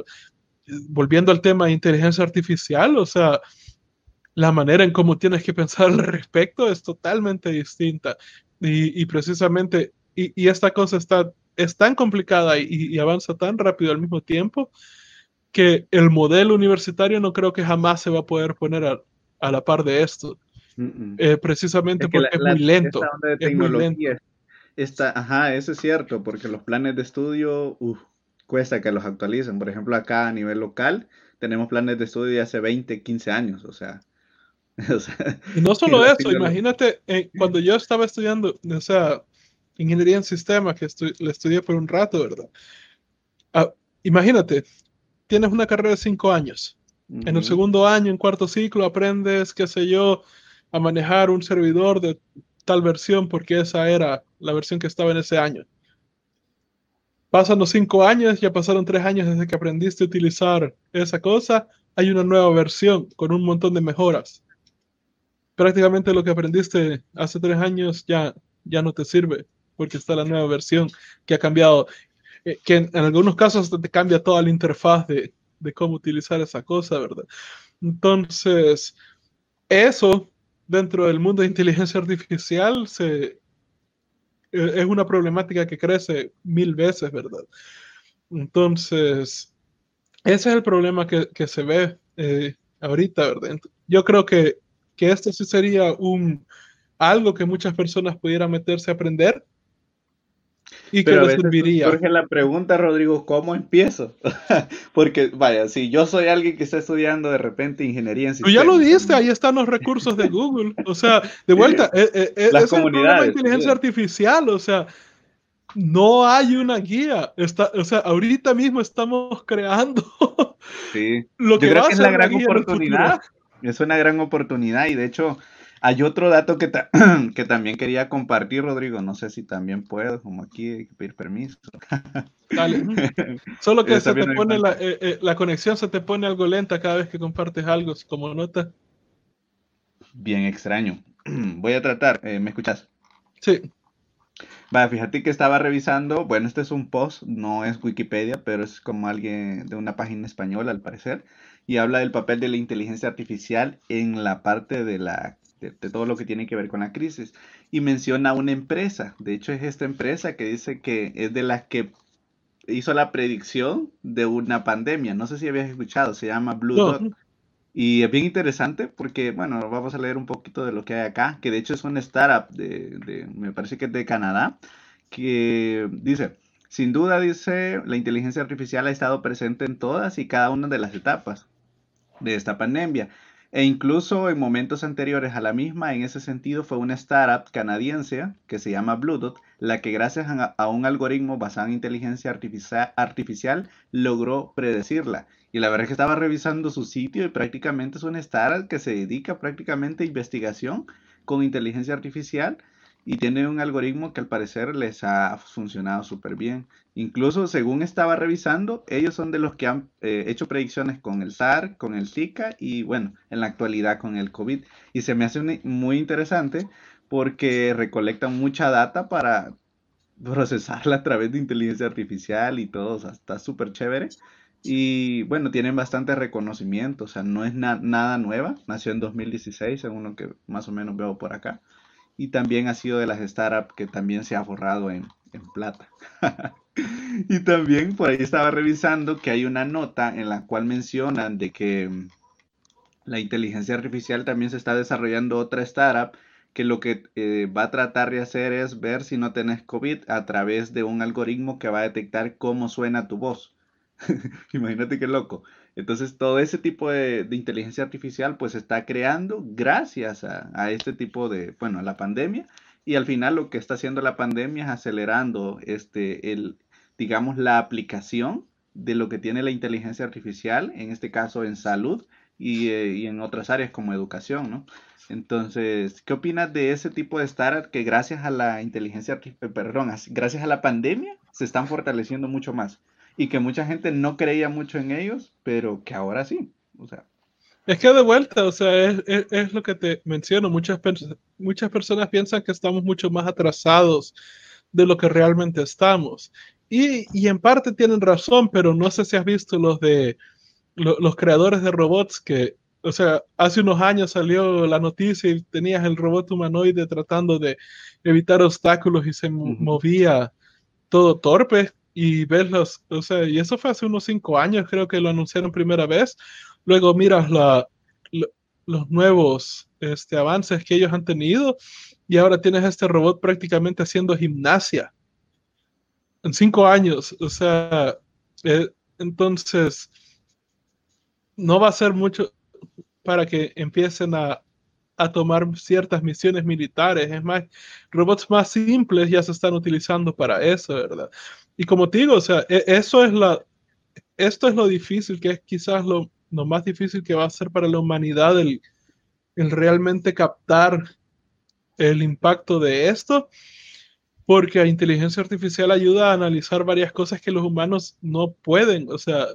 eh, volviendo al tema de inteligencia artificial, o sea, la manera en cómo tienes que pensar al respecto es totalmente distinta. Y, y precisamente, y, y, esta cosa está, es tan complicada y, y avanza tan rápido al mismo tiempo que el modelo universitario no creo que jamás se va a poder poner a, a la par de esto. Mm -mm. Eh, precisamente es porque la, es, muy lento, es muy lento. Está, ajá, eso es cierto, porque los planes de estudio uf, cuesta que los actualicen. Por ejemplo, acá a nivel local tenemos planes de estudio de hace 20, 15 años, o sea. O sea y no solo eso, imagínate, eh, cuando yo estaba estudiando, o sea, ingeniería en sistemas, que estu le estudié por un rato, ¿verdad? Ah, imagínate, tienes una carrera de cinco años. Uh -huh. En el segundo año, en cuarto ciclo, aprendes, qué sé yo, a manejar un servidor de tal versión porque esa era la versión que estaba en ese año. Pasan los cinco años, ya pasaron tres años desde que aprendiste a utilizar esa cosa, hay una nueva versión con un montón de mejoras. Prácticamente lo que aprendiste hace tres años ya, ya no te sirve porque está la nueva versión que ha cambiado que en, algunos casos te cambia toda la interfaz de, de, cómo utilizar esa cosa, ¿verdad? Entonces, eso dentro del mundo de inteligencia artificial se, eh, es una problemática que crece mil veces, ¿verdad? Entonces, ese es el problema que, que se ve eh, ahorita, ¿verdad? Yo creo que, que esto sí sería un, algo que muchas personas pudieran meterse a aprender y que Pero serviría. Surge la pregunta, Rodrigo, ¿cómo empiezo? Porque, vaya, si yo soy alguien que está estudiando de repente ingeniería en sistemas. Tú ya lo diste, ahí están los recursos de Google. O sea, de vuelta, eh, eh, Las es comunidades, el de inteligencia sí. artificial, o sea, no hay una guía. Está, o sea, ahorita mismo estamos creando sí. lo que, yo creo que es la gran oportunidad. Es una gran oportunidad y de hecho hay otro dato que, ta que, también quería compartir, Rodrigo. No sé si también puedo, como aquí hay que pedir permiso. Dale. Solo que se te pone la, eh, eh, la, conexión se te pone algo lenta cada vez que compartes algo, como nota. Bien extraño. Voy a tratar. Eh, ¿Me escuchas? Sí. Va, fíjate que estaba revisando. Bueno, este es un post, no es Wikipedia, pero es como alguien de una página española, al parecer. Y habla del papel de la inteligencia artificial en la parte de la de, de, todo lo que tiene que ver con la crisis. Y menciona una empresa, de hecho es esta empresa que dice que es de las que hizo la predicción de una pandemia. No sé si habías escuchado, se llama Blue no. Dot. Y es bien interesante porque, bueno, vamos a leer un poquito de lo que hay acá, que de hecho es una startup de, de me parece que es de Canadá, que dice, sin duda dice, la inteligencia artificial ha estado presente en todas y cada una de las etapas de esta pandemia e incluso en momentos anteriores a la misma, en ese sentido, fue una startup canadiense que se llama Bluetooth, la que gracias a, un algoritmo basado en inteligencia artificial, artificial logró predecirla. Y la verdad es que estaba revisando su sitio y prácticamente es una startup que se dedica prácticamente a investigación con inteligencia artificial y tiene un algoritmo que al parecer les ha funcionado súper bien. Incluso según estaba revisando, ellos son de los que han eh, hecho predicciones con el SAR, con el Zika y bueno, en la actualidad con el COVID. Y se me hace muy interesante porque recolectan mucha data para procesarla a través de inteligencia artificial y todo, o sea, está súper chévere. Y bueno, tienen bastante reconocimiento, o sea, no es nada nueva, nació en 2016, según lo que más o menos veo por acá. Y también ha sido de las startups que también se ha forrado en, plata. y también por ahí estaba revisando que hay una nota en la cual mencionan de que mm, la inteligencia artificial también se está desarrollando otra startup que lo que eh, va a tratar de hacer es ver si no tenés COVID a través de un algoritmo que va a detectar cómo suena tu voz. Imagínate qué loco. Entonces, todo ese tipo de, inteligencia artificial pues está creando gracias a, este tipo de, bueno, a la pandemia. Y al final lo que está haciendo la pandemia es acelerando este, el, digamos, la aplicación de lo que tiene la inteligencia artificial, en este caso en salud y, eh, en otras áreas como educación, ¿no? Entonces, ¿qué opinas de ese tipo de startups que gracias a la inteligencia perdón, gracias a la pandemia se están fortaleciendo mucho más? Y que mucha gente no creía mucho en ellos, pero que ahora sí. O sea. Es que de vuelta, o sea, es, es, lo que te menciono, muchas, muchas personas piensan que estamos mucho más atrasados de lo que realmente estamos. Y, y en parte tienen razón, pero no sé si has visto los de los creadores de robots que o sea, hace unos años salió la noticia y tenías el robot humanoide tratando de evitar obstáculos y se movía todo torpe y ves los, o sea, y eso fue hace unos cinco años, creo que lo anunciaron primera vez. Luego miras la, los nuevos este, avances que ellos han tenido y ahora tienes este robot prácticamente haciendo gimnasia en cinco años, o sea, eh, entonces no va a ser mucho, para que empiecen a, a tomar ciertas misiones militares. Es más, robots más simples ya se están utilizando para eso, ¿verdad? Y como te digo, o sea, e, eso es la, esto es lo difícil, que es quizás lo, lo más difícil que va a ser para la humanidad el, el realmente captar el impacto de esto, porque la inteligencia artificial ayuda a analizar varias cosas que los humanos no pueden, o sea,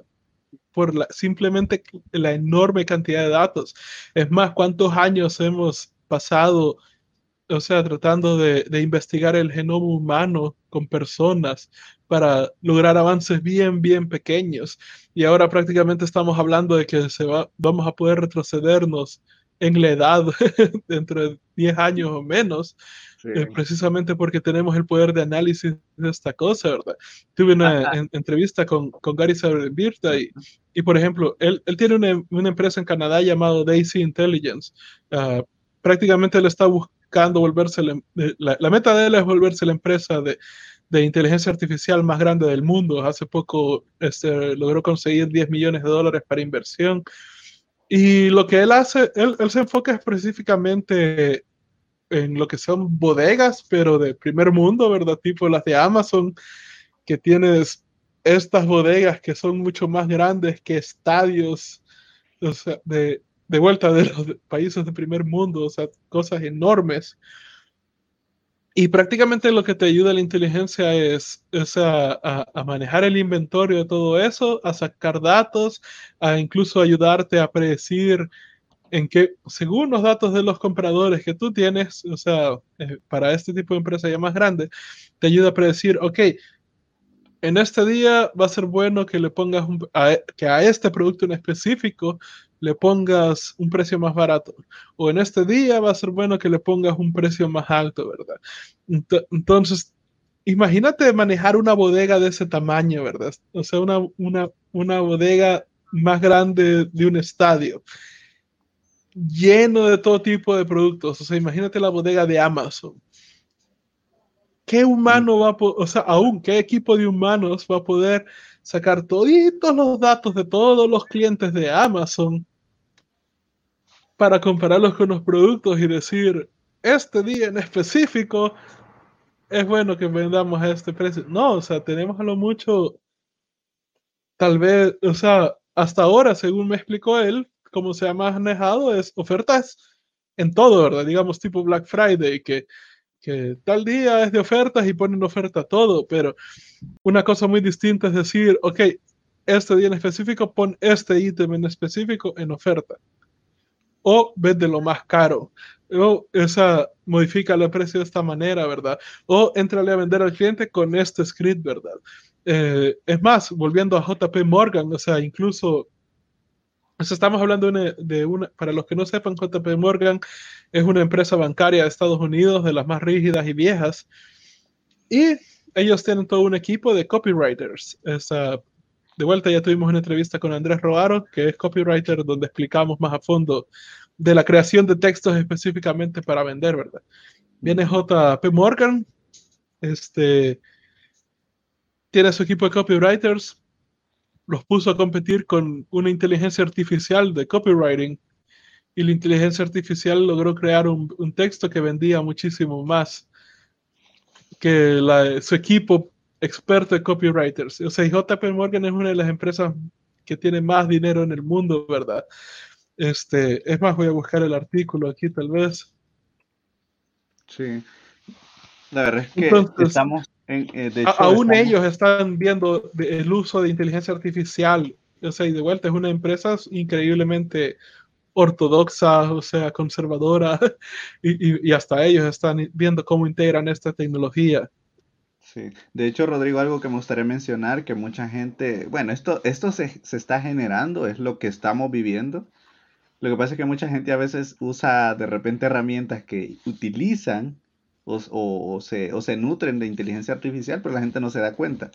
por la, simplemente la enorme cantidad de datos. Es más, ¿cuántos años hemos pasado, o sea, tratando de, de investigar el genoma humano con personas para lograr avances bien, bien pequeños? Y ahora prácticamente estamos hablando de que se va, vamos a poder retrocedernos en la edad dentro de 10 años o menos eh, precisamente porque tenemos el poder de análisis de esta cosa, ¿verdad? Tuve una entrevista con, con Gary Sabrembirta y, y, por ejemplo, él, él tiene una, una, empresa en Canadá llamada Daisy Intelligence. Uh, prácticamente él está buscando volverse, la, la, la, meta de él es volverse la empresa de, de inteligencia artificial más grande del mundo. Hace poco este, logró conseguir 10 millones de dólares para inversión. Y lo que él hace, él, él, se enfoca específicamente en lo que son bodegas, pero de primer mundo, ¿verdad? Tipo las de Amazon, que tienes estas bodegas que son mucho más grandes que estadios o sea, de, de, vuelta de los países de primer mundo, o sea, cosas enormes. Y prácticamente lo que te ayuda la inteligencia es, es a, a, manejar el inventario de todo eso, a sacar datos, a incluso ayudarte a predecir en que según los datos de los compradores que tú tienes, o sea, eh, para este tipo de empresa ya más grande, te ayuda a predecir, ok, en este día va a ser bueno que le pongas un, a, que a este producto en específico le pongas un precio más barato. O en este día va a ser bueno que le pongas un precio más alto, ¿verdad? Entonces, imagínate manejar una bodega de ese tamaño, ¿verdad? O sea, una, una, una bodega más grande de un estadio lleno de todo tipo de productos. O sea, imagínate la bodega de Amazon. ¿Qué humano va a poder, o sea, aún qué equipo de humanos va a poder sacar todos los datos de todos los clientes de Amazon para compararlos con los productos y decir, este día en específico es bueno que vendamos a este precio? No, o sea, tenemos a lo mucho, tal vez, o sea, hasta ahora, según me explicó él, como se ha manejado es ofertas en todo, ¿verdad? Digamos tipo Black Friday, que, que tal día es de ofertas y ponen oferta todo, pero una cosa muy distinta es decir, ok, este día en específico pon este ítem en específico en oferta. O vende lo más caro. O esa modifica el precio de esta manera, ¿verdad? O entrale a vender al cliente con este script, ¿verdad? Eh, es más, volviendo a JP Morgan, o sea, incluso estamos hablando de una, para los que no sepan, JP Morgan es una empresa bancaria de Estados Unidos, de las más rígidas y viejas, y ellos tienen todo un equipo de copywriters. De vuelta ya tuvimos una entrevista con Andrés Roaro, que es copywriter, donde explicamos más a fondo de la creación de textos específicamente para vender, ¿verdad? Viene JP Morgan, este, tiene su equipo de copywriters, los puso a competir con una inteligencia artificial de copywriting y la inteligencia artificial logró crear un, texto que vendía muchísimo más que su equipo experto de copywriters. O sea, JP Morgan es una de las empresas que tiene más dinero en el mundo, ¿verdad? Este, es más, voy a buscar el artículo aquí tal vez. Sí. La verdad es que estamos eh, aún ellos están viendo el uso de inteligencia artificial. O sea, y de vuelta es una empresa increíblemente ortodoxa, o sea, conservadora, y, hasta ellos están viendo cómo integran esta tecnología. Sí, de hecho, Rodrigo, algo que me gustaría mencionar, que mucha gente, bueno, esto, esto se, se está generando, es lo que estamos viviendo. Lo que pasa es que mucha gente a veces usa de repente herramientas que utilizan o, se, o se nutren de inteligencia artificial, pero la gente no se da cuenta.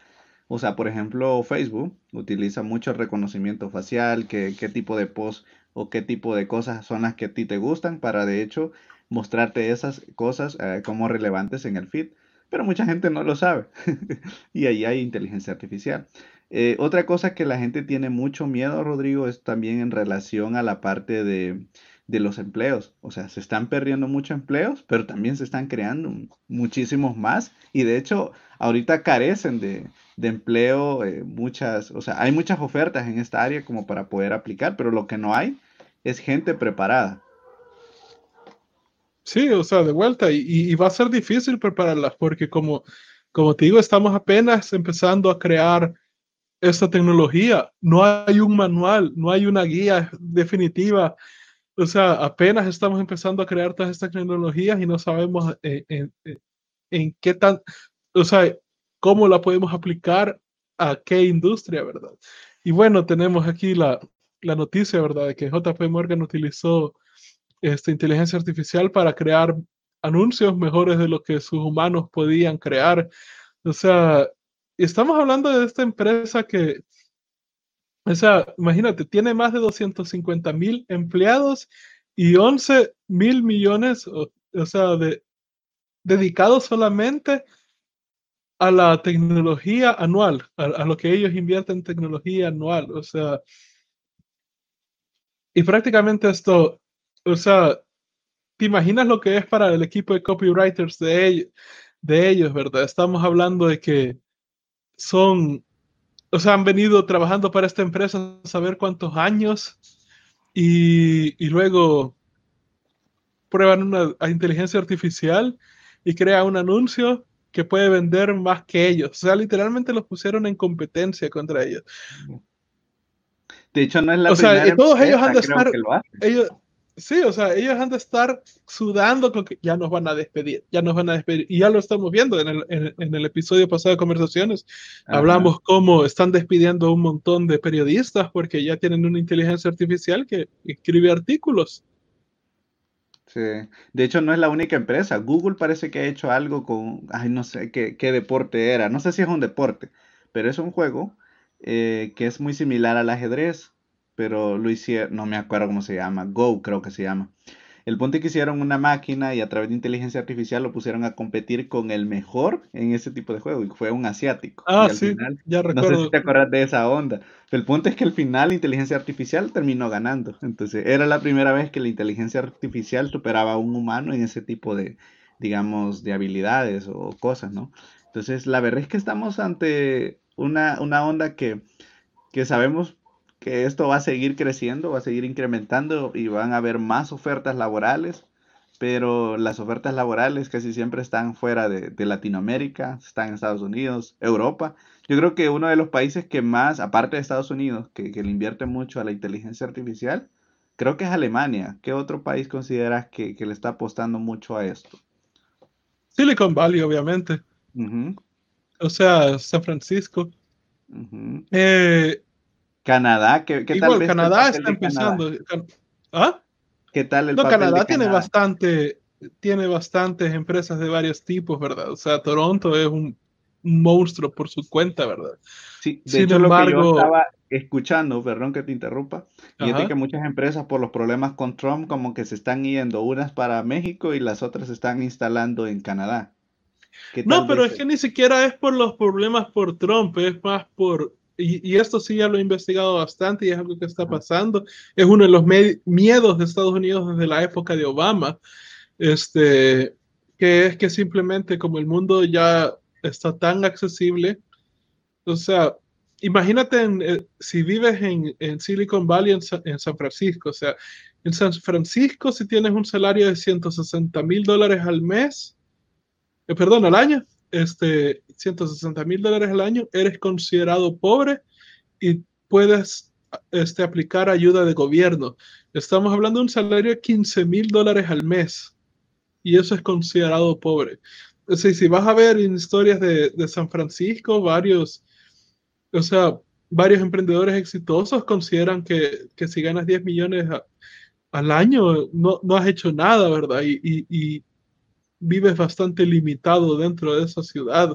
O sea, por ejemplo, Facebook utiliza mucho reconocimiento facial, qué, qué tipo de post o qué tipo de cosas son las que a ti te gustan para de hecho mostrarte esas cosas eh, como relevantes en el feed. Pero mucha gente no lo sabe y ahí hay inteligencia artificial. Eh, otra cosa que la gente tiene mucho miedo, Rodrigo, es también en relación a la parte de, de los empleos. O sea, se están perdiendo muchos empleos, pero también se están creando muchísimos más. Y de hecho, ahorita carecen de, empleo eh, muchas, o sea, hay muchas ofertas en esta área como para poder aplicar, pero lo que no hay es gente preparada. Sí, o sea, de vuelta, y, va a ser difícil prepararlas porque como, como te digo, estamos apenas empezando a crear esta tecnología. No hay un manual, no hay una guía definitiva o sea, apenas estamos empezando a crear todas estas tecnologías y no sabemos eh, en, qué tan, o sea, cómo la podemos aplicar a qué industria, ¿verdad? Y bueno, tenemos aquí la, la noticia, ¿verdad? De que JP Morgan utilizó esta inteligencia artificial para crear anuncios mejores de lo que sus humanos podían crear. O sea, estamos hablando de esta empresa que o sea, imagínate, tiene más de 250 mil empleados y 11 mil millones, o, sea, de, dedicados solamente a la tecnología anual, a, lo que ellos invierten en tecnología anual. O sea, y prácticamente esto, o sea, ¿te imaginas lo que es para el equipo de copywriters de ellos, de ellos verdad? Estamos hablando de que son o sea, han venido trabajando para esta empresa saber cuántos años y, y luego prueban una inteligencia artificial y crea un anuncio que puede vender más que ellos. O sea, literalmente los pusieron en competencia contra ellos. De hecho, no es la o sea, todos ellos han de estar, ellos, Sí, o sea, ellos han de estar sudando con que ya nos van a despedir, ya nos van a despedir. Y ya lo estamos viendo en el, en, el episodio pasado de Conversaciones. Hablamos cómo están despidiendo un montón de periodistas porque ya tienen una inteligencia artificial que escribe artículos. Sí, de hecho no es la única empresa. Google parece que ha hecho algo con, ay, no sé qué, qué deporte era. No sé si es un deporte, pero es un juego eh, que es muy similar al ajedrez pero lo hicieron, no me acuerdo cómo se llama, Go creo que se llama. El punto es que hicieron una máquina y a través de inteligencia artificial lo pusieron a competir con el mejor en ese tipo de juego y fue un asiático. Ah, sí, ya recuerdo. No sé si te acuerdas de esa onda. el punto es que al final la inteligencia artificial terminó ganando. Entonces era la primera vez que la inteligencia artificial superaba a un humano en ese tipo de, digamos, de habilidades o cosas, ¿no? Entonces la verdad es que estamos ante una, una onda que, que sabemos que esto va a seguir creciendo, va a seguir incrementando y van a haber más ofertas laborales, pero las ofertas laborales casi siempre están fuera de, Latinoamérica, están en Estados Unidos, Europa. Yo creo que uno de los países que más, aparte de Estados Unidos, que, le invierte mucho a la inteligencia artificial, creo que es Alemania. ¿Qué otro país consideras que, le está apostando mucho a esto? Silicon Valley, obviamente. O sea, San Francisco. Eh, Canadá, ¿qué, qué igual, Canadá está empezando. ¿Ah? ¿Qué tal el no, Canadá tiene bastante, tiene bastantes empresas de varios tipos, ¿verdad? O sea, Toronto es un, monstruo por su cuenta, ¿verdad? Sí, de Sin hecho, embargo, lo que yo estaba escuchando, perdón que te interrumpa, y es que muchas empresas por los problemas con Trump como que se están yendo unas para México y las otras se están instalando en Canadá. No, pero es que ni siquiera es por los problemas por Trump, es más por, y, esto sí ya lo he investigado bastante y es algo que está pasando, es uno de los miedos de Estados Unidos desde la época de Obama, este, que es que simplemente como el mundo ya está tan accesible, o sea, imagínate eh, si vives en, Silicon Valley, en, en, San Francisco, o sea, en San Francisco si tienes un salario de 160 mil dólares al mes, eh, perdón, al año, este, 160 mil dólares al año, eres considerado pobre y puedes este, aplicar ayuda de gobierno. Estamos hablando de un salario de 15 mil dólares al mes y eso es considerado pobre. O si vas a ver historias de, de San Francisco, varios, o sea, varios emprendedores exitosos consideran que, que si ganas 10 millones al año, no, no, has hecho nada, ¿verdad? Y, vives bastante limitado dentro de esa ciudad.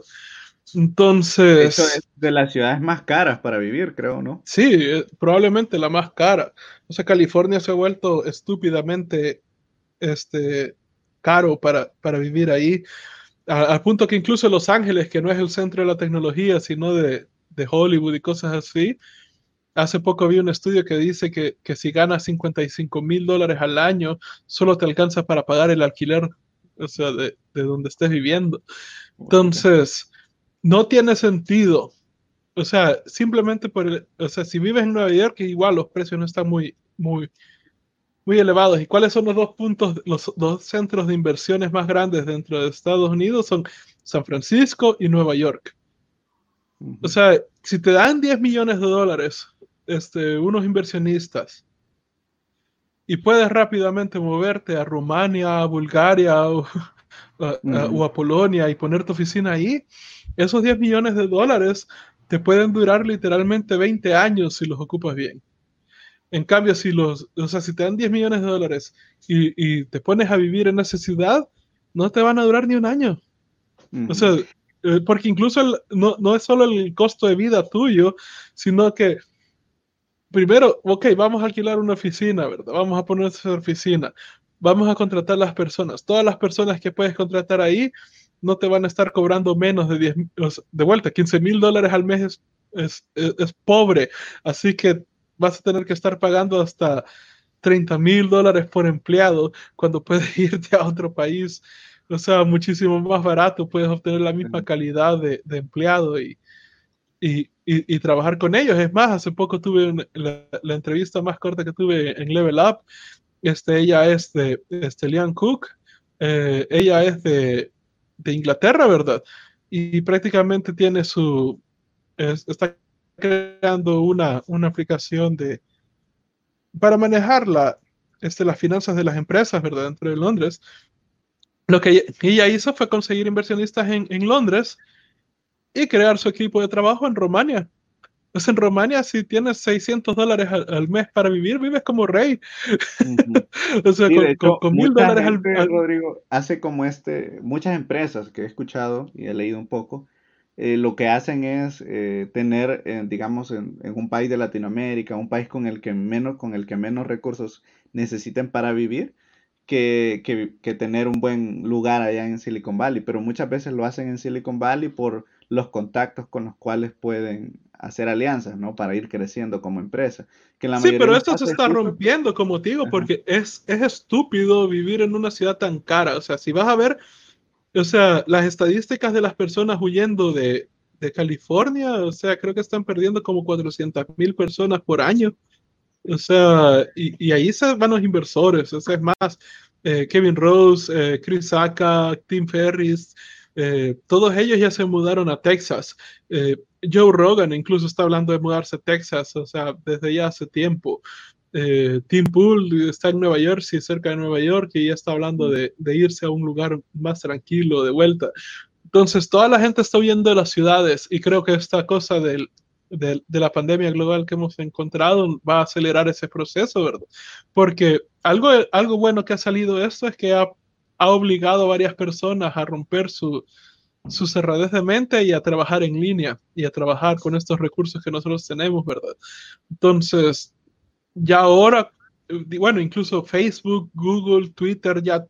Entonces... Eso es de las ciudades más caras para vivir, creo, ¿no? Sí, eh, probablemente la más cara. O sea, California se ha vuelto estúpidamente este, caro para, para vivir ahí, al punto que incluso Los Ángeles, que no es el centro de la tecnología, sino de, de Hollywood y cosas así, Hace poco vi un estudio que dice que, que si ganas 55 mil dólares al año, solo te alcanza para pagar el alquiler o sea, de, de donde estés viviendo. Entonces, no tiene sentido. O sea, simplemente por el, o sea, si vives en Nueva York, igual los precios no están muy, muy, muy elevados. ¿Y cuáles son los dos puntos, los dos centros de inversiones más grandes dentro de Estados Unidos? Son San Francisco y Nueva York. O sea, si te dan 10 millones de dólares, este, unos inversionistas, y puedes rápidamente moverte a Rumania, a Bulgaria o, a, Polonia y poner tu oficina ahí, esos 10 millones de dólares te pueden durar literalmente 20 años si los ocupas bien. En cambio, si los, o sea, si te dan 10 millones de dólares y, te pones a vivir en esa ciudad, no te van a durar ni un año. O sea, eh, porque incluso no, no, es solo el costo de vida tuyo, sino que primero, ok, vamos a alquilar una oficina, ¿verdad? Vamos a poner esa oficina, vamos a contratar las personas. Todas las personas que puedes contratar ahí no te van a estar cobrando menos de 10, de vuelta, 15 mil dólares al mes es, es, pobre, así que vas a tener que estar pagando hasta 30 mil dólares por empleado cuando puedes irte a otro país, o sea, muchísimo más barato, puedes obtener la misma calidad de, de empleado y, y, y, trabajar con ellos. Es más, hace poco tuve la, la, entrevista más corta que tuve en Level Up. Este, ella es de este, Lian Cook. Eh, ella es de, de, Inglaterra, ¿verdad? Y prácticamente tiene su. está creando una, una aplicación de para manejar la, este, las finanzas de las empresas, ¿verdad? Dentro de Londres. Lo que ella hizo fue conseguir inversionistas en, en Londres y crear su equipo de trabajo en Romania. Pues en Romania, si tienes 600 dólares al, mes para vivir, vives como rey. o sea, con, mil dólares al mes. Rodrigo, hace como este, muchas empresas que he escuchado y he leído un poco, eh, lo que hacen es eh, tener, eh, digamos, en, un país de Latinoamérica, un país con el que menos, con el que menos recursos necesiten para vivir, que, que, que tener un buen lugar allá en Silicon Valley. Pero muchas veces lo hacen en Silicon Valley por los contactos con los cuales pueden hacer alianzas, ¿no? Para ir creciendo como empresa. Que la sí, pero esto se está rompiendo, como te digo, porque es, es estúpido vivir en una ciudad tan cara. O sea, si vas a ver, o sea, las estadísticas de las personas huyendo de, de California, o sea, creo que están perdiendo como 400 mil personas por año. O sea, y, y, ahí se van los inversores, o sea, es más, eh, Kevin Rose, eh, Chris Saka, Tim Ferris, eh, todos ellos ya se mudaron a Texas. Eh, Joe Rogan incluso está hablando de mudarse a Texas, o sea, desde ya hace tiempo. Eh, Tim Pool está en Nueva York, sí, cerca de Nueva York, y ya está hablando de, irse a un lugar más tranquilo, de vuelta. Entonces, toda la gente está huyendo de las ciudades y creo que esta cosa de, la pandemia global que hemos encontrado va a acelerar ese proceso, ¿verdad? Porque algo, algo bueno que ha salido de esto es que ha, ha obligado a varias personas a romper su, su cerradez de mente y a trabajar en línea y a trabajar con estos recursos que nosotros tenemos, ¿verdad? Entonces, ya ahora, bueno, incluso Facebook, Google, Twitter ya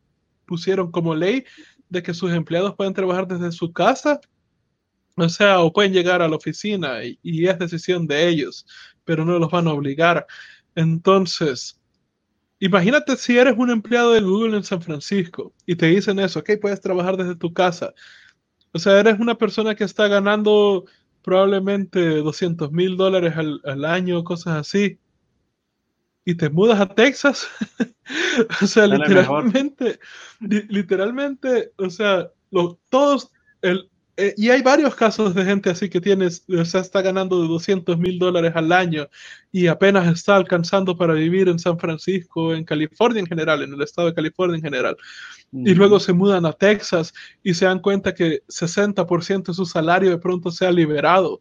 pusieron como ley de que sus empleados pueden trabajar desde su casa, o sea, o pueden llegar a la oficina y, es decisión de ellos, pero no los van a obligar. Entonces, imagínate si eres un empleado de Google en San Francisco y te dicen eso, ok, puedes trabajar desde tu casa. O sea, eres una persona que está ganando probablemente 200 mil dólares al, al año, cosas así y te mudas a Texas. o sea, literalmente, literalmente, o sea, todos, el, eh, y hay varios casos de gente así que tiene, o sea, está ganando de 200 mil dólares al año y apenas está alcanzando para vivir en San Francisco, en California en general, en el estado de California en general. Y luego se mudan a Texas y se dan cuenta que 60% de su salario de pronto se ha liberado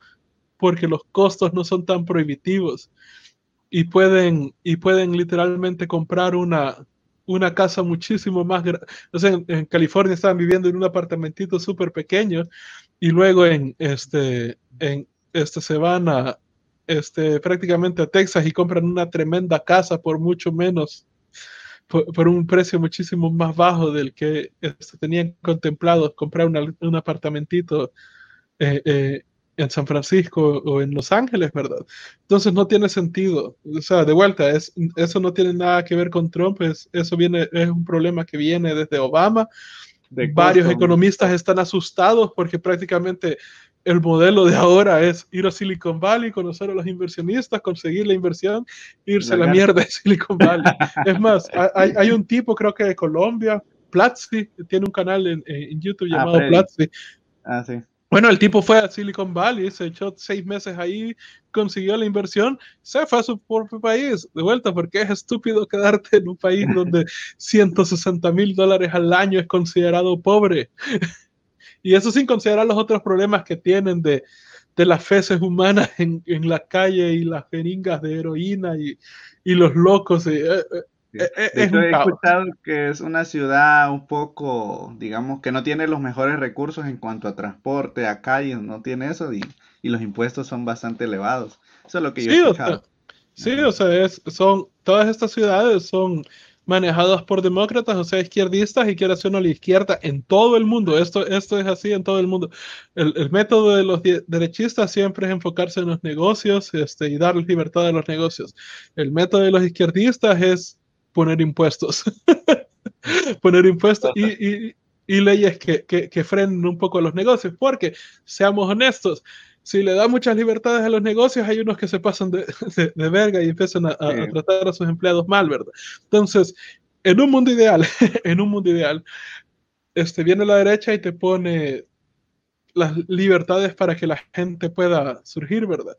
porque los costos no son tan prohibitivos y pueden, y pueden literalmente comprar una, una casa muchísimo más grande. En, California estaban viviendo en un apartamentito súper pequeño y luego en este, en este se van a este, prácticamente a Texas y compran una tremenda casa por mucho menos, por, un precio muchísimo más bajo del que este, tenían contemplado comprar un apartamentito eh, eh, en San Francisco o en Los Ángeles, ¿verdad? Entonces no tiene sentido. O sea, de vuelta, es, eso no tiene nada que ver con Trump, es, eso viene, es un problema que viene desde Obama. Varios economistas están asustados porque prácticamente el modelo de ahora es ir a Silicon Valley, conocer a los inversionistas, conseguir la inversión, irse a la mierda de Silicon Valley. es más, hay, hay, un tipo, creo que de Colombia, Platzi, tiene un canal en, en YouTube ah, llamado Platzi. Ah, sí bueno, el tipo fue a Silicon Valley, se echó seis meses ahí, consiguió la inversión, se fue a su propio país de vuelta, porque es estúpido quedarte en un país donde 160 mil dólares al año es considerado pobre. y eso sin considerar los otros problemas que tienen de, de las feces humanas en, en, la calle y las jeringas de heroína y, y los locos. Y, eh, eh, eh, he escuchado que es una ciudad un poco, digamos, que no tiene los mejores recursos en cuanto a transporte, a calles, no tiene eso y, los impuestos son bastante elevados. Eso es lo que yo he escuchado. sí, o sea, son, todas estas ciudades son manejadas por demócratas, o sea, izquierdistas y quiere hacer a la izquierda en todo el mundo. Esto, esto es así en todo el mundo. El, método de los derechistas siempre es enfocarse en los negocios este, y dar libertad a los negocios. El método de los izquierdistas es poner impuestos. poner impuestos y, leyes que, que, frenen un poco los negocios, porque, seamos honestos, si le da muchas libertades a los negocios, hay unos que se pasan de, de, verga y empiezan a, tratar a sus empleados mal, ¿verdad? Entonces, en un mundo ideal, en un mundo ideal, este, viene la derecha y te pone las libertades para que la gente pueda surgir, ¿verdad?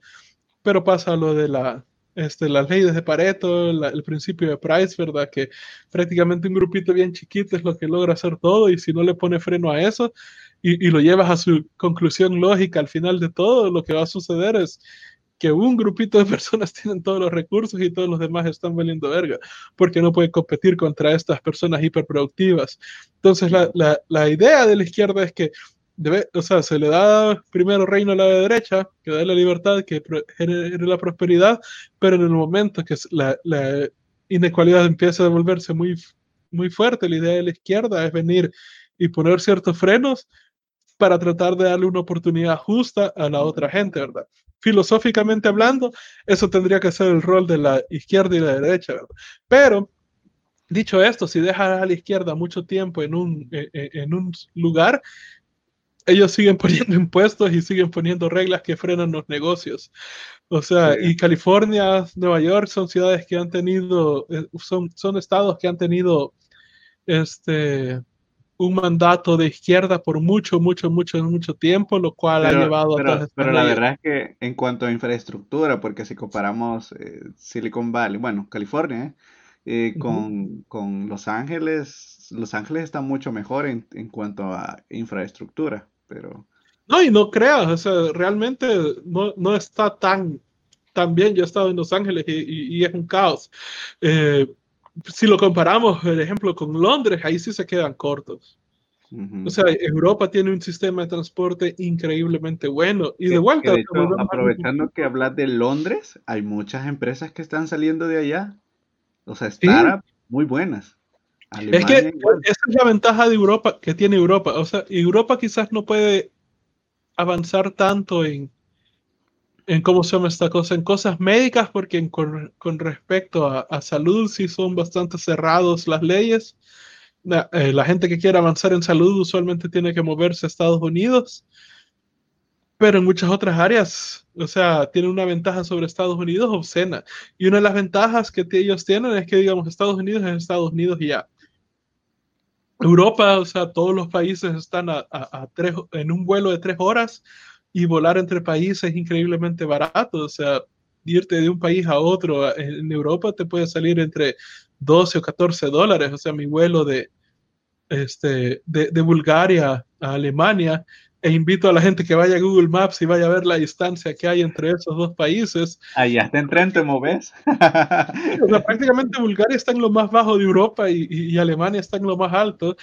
Pero pasa lo de la, este, las leyes de Pareto, el principio de Price, ¿verdad? Que prácticamente un grupito bien chiquito es lo que logra hacer todo y si no le pone freno a eso y, y, lo llevas a su conclusión lógica al final de todo, lo que va a suceder es que un grupito de personas tienen todos los recursos y todos los demás están valiendo verga, porque no puede competir contra estas personas hiperproductivas. Entonces, la, la, la idea de la izquierda es que debe, o sea, se le da primero reino a la derecha, que da la libertad, que genere la prosperidad, pero en el momento que la, la inequalidad empieza a volverse muy, muy fuerte, la idea de la izquierda es venir y poner ciertos frenos para tratar de darle una oportunidad justa a la otra gente, ¿verdad? Filosóficamente hablando, eso tendría que ser el rol de la izquierda y la derecha, ¿verdad? Pero, dicho esto, si dejas a la izquierda mucho tiempo en un, en un lugar, ellos siguen poniendo impuestos y siguen poniendo reglas que frenan los negocios. O sea, y California, Nueva York son ciudades que han tenido, eh, son, son estados que han tenido este, un mandato de izquierda por mucho, mucho, mucho, mucho tiempo, lo cual ha llevado a todas Pero la verdad es que en cuanto a infraestructura, porque si comparamos eh, Silicon Valley, bueno, California, eh, con, con Los Ángeles, Los Ángeles está mucho mejor en, en cuanto a infraestructura pero... No, y no creas, o sea, realmente no, no está tan, tan bien. Yo he estado en Los Ángeles y, y, es un caos. Eh, si lo comparamos, por ejemplo, con Londres, ahí sí se quedan cortos. O sea, Europa tiene un sistema de transporte increíblemente bueno. Y de vuelta. aprovechando que hablas de Londres, hay muchas empresas que están saliendo de allá. O sea, están muy buenas. Es que esa es la ventaja de Europa, que tiene Europa. O sea, Europa quizás no puede avanzar tanto en, en cómo se llama esta cosa, en cosas médicas, porque con, con, respecto a, a, salud sí son bastante cerrados las leyes. Eh, la gente que quiere avanzar en salud usualmente tiene que moverse a Estados Unidos, pero en muchas otras áreas, o sea, tiene una ventaja sobre Estados Unidos obscena. Y una de las ventajas que ellos tienen es que, digamos, Estados Unidos es Estados Unidos y ya. Europa, o sea, todos los países están a, tres, en un vuelo de tres horas y volar entre países es increíblemente barato. O sea, irte de un país a otro en Europa te puede salir entre 12 o 14 dólares. O sea, mi vuelo de, este, de, Bulgaria a Alemania e invito a la gente que vaya a Google Maps y vaya a ver la distancia que hay entre esos dos países. Allá está en tren, te moves. o sea, prácticamente Bulgaria está en lo más bajo de Europa y, y, Alemania está en lo más alto.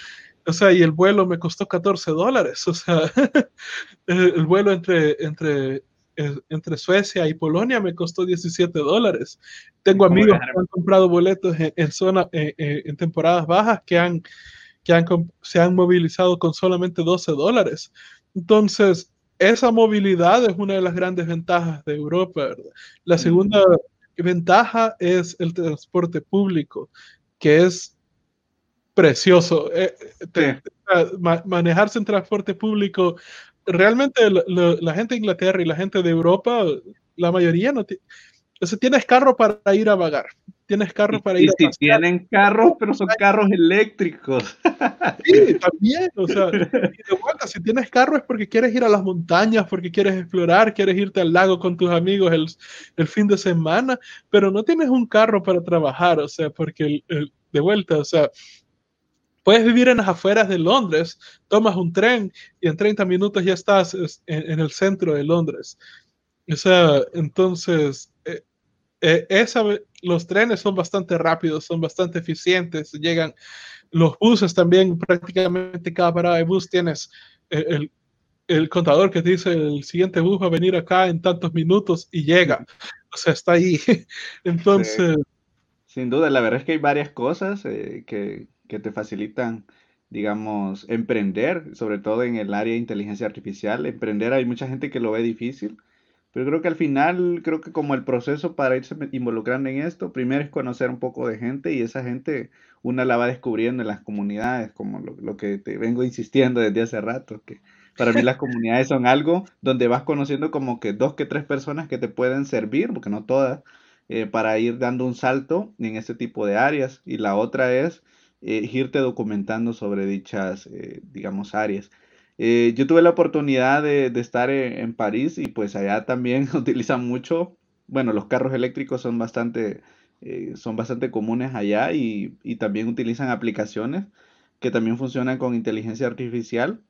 O sea, y el vuelo me costó 14 dólares. O sea, el vuelo entre, entre entre Suecia y Polonia me costó 17 dólares. Tengo amigos que han comprado boletos en, zona, en temporadas bajas que, han, que han, se han movilizado con solamente 12 dólares. Entonces, esa movilidad es una de las grandes ventajas de Europa. La segunda ventaja es el transporte público, que es precioso. Eh, manejarse en transporte público realmente la gente de Inglaterra y la gente de Europa, la mayoría no tiene. O sea, tienes carro para ir a vagar. Tienes carro para ir y si tienen carros, pero son carros eléctricos. Sí, también. O sea, si tienes carro es porque quieres ir a las montañas, porque quieres explorar, quieres irte al lago con tus amigos el, el fin de semana, pero no tienes un carro para trabajar, o sea, porque el, de vuelta, o sea, Puedes vivir en las afueras de Londres, tomas un tren y en 30 minutos ya estás en, el centro de Londres. O sea, entonces, eh, eh, esa, los trenes son bastante rápidos, son bastante eficientes, llegan los buses también, prácticamente cada parada de bus tienes eh, el, el, contador que te dice el siguiente bus va a venir acá en tantos minutos y llega. O sea, está ahí. Entonces... Sin duda, la verdad es que hay varias cosas que, que te facilitan, digamos, emprender, sobre todo en el área de inteligencia artificial. Emprender hay mucha gente que lo ve difícil, pero creo que al final, creo que como el proceso para irse involucrando en esto, primero es conocer un poco de gente y esa gente una la va descubriendo en las comunidades, como lo, que te vengo insistiendo desde hace rato, que para mí las comunidades son algo donde vas conociendo como que dos que tres personas que te pueden servir, porque no todas, eh, para ir dando un salto en este tipo de áreas. Y la otra es eh, irte documentando sobre dichas, eh, digamos, áreas. Eh, yo tuve la oportunidad de, estar en, París y pues allá también utilizan mucho, bueno, los carros eléctricos son bastante, son bastante comunes allá y, y, también utilizan aplicaciones que también funcionan con inteligencia artificial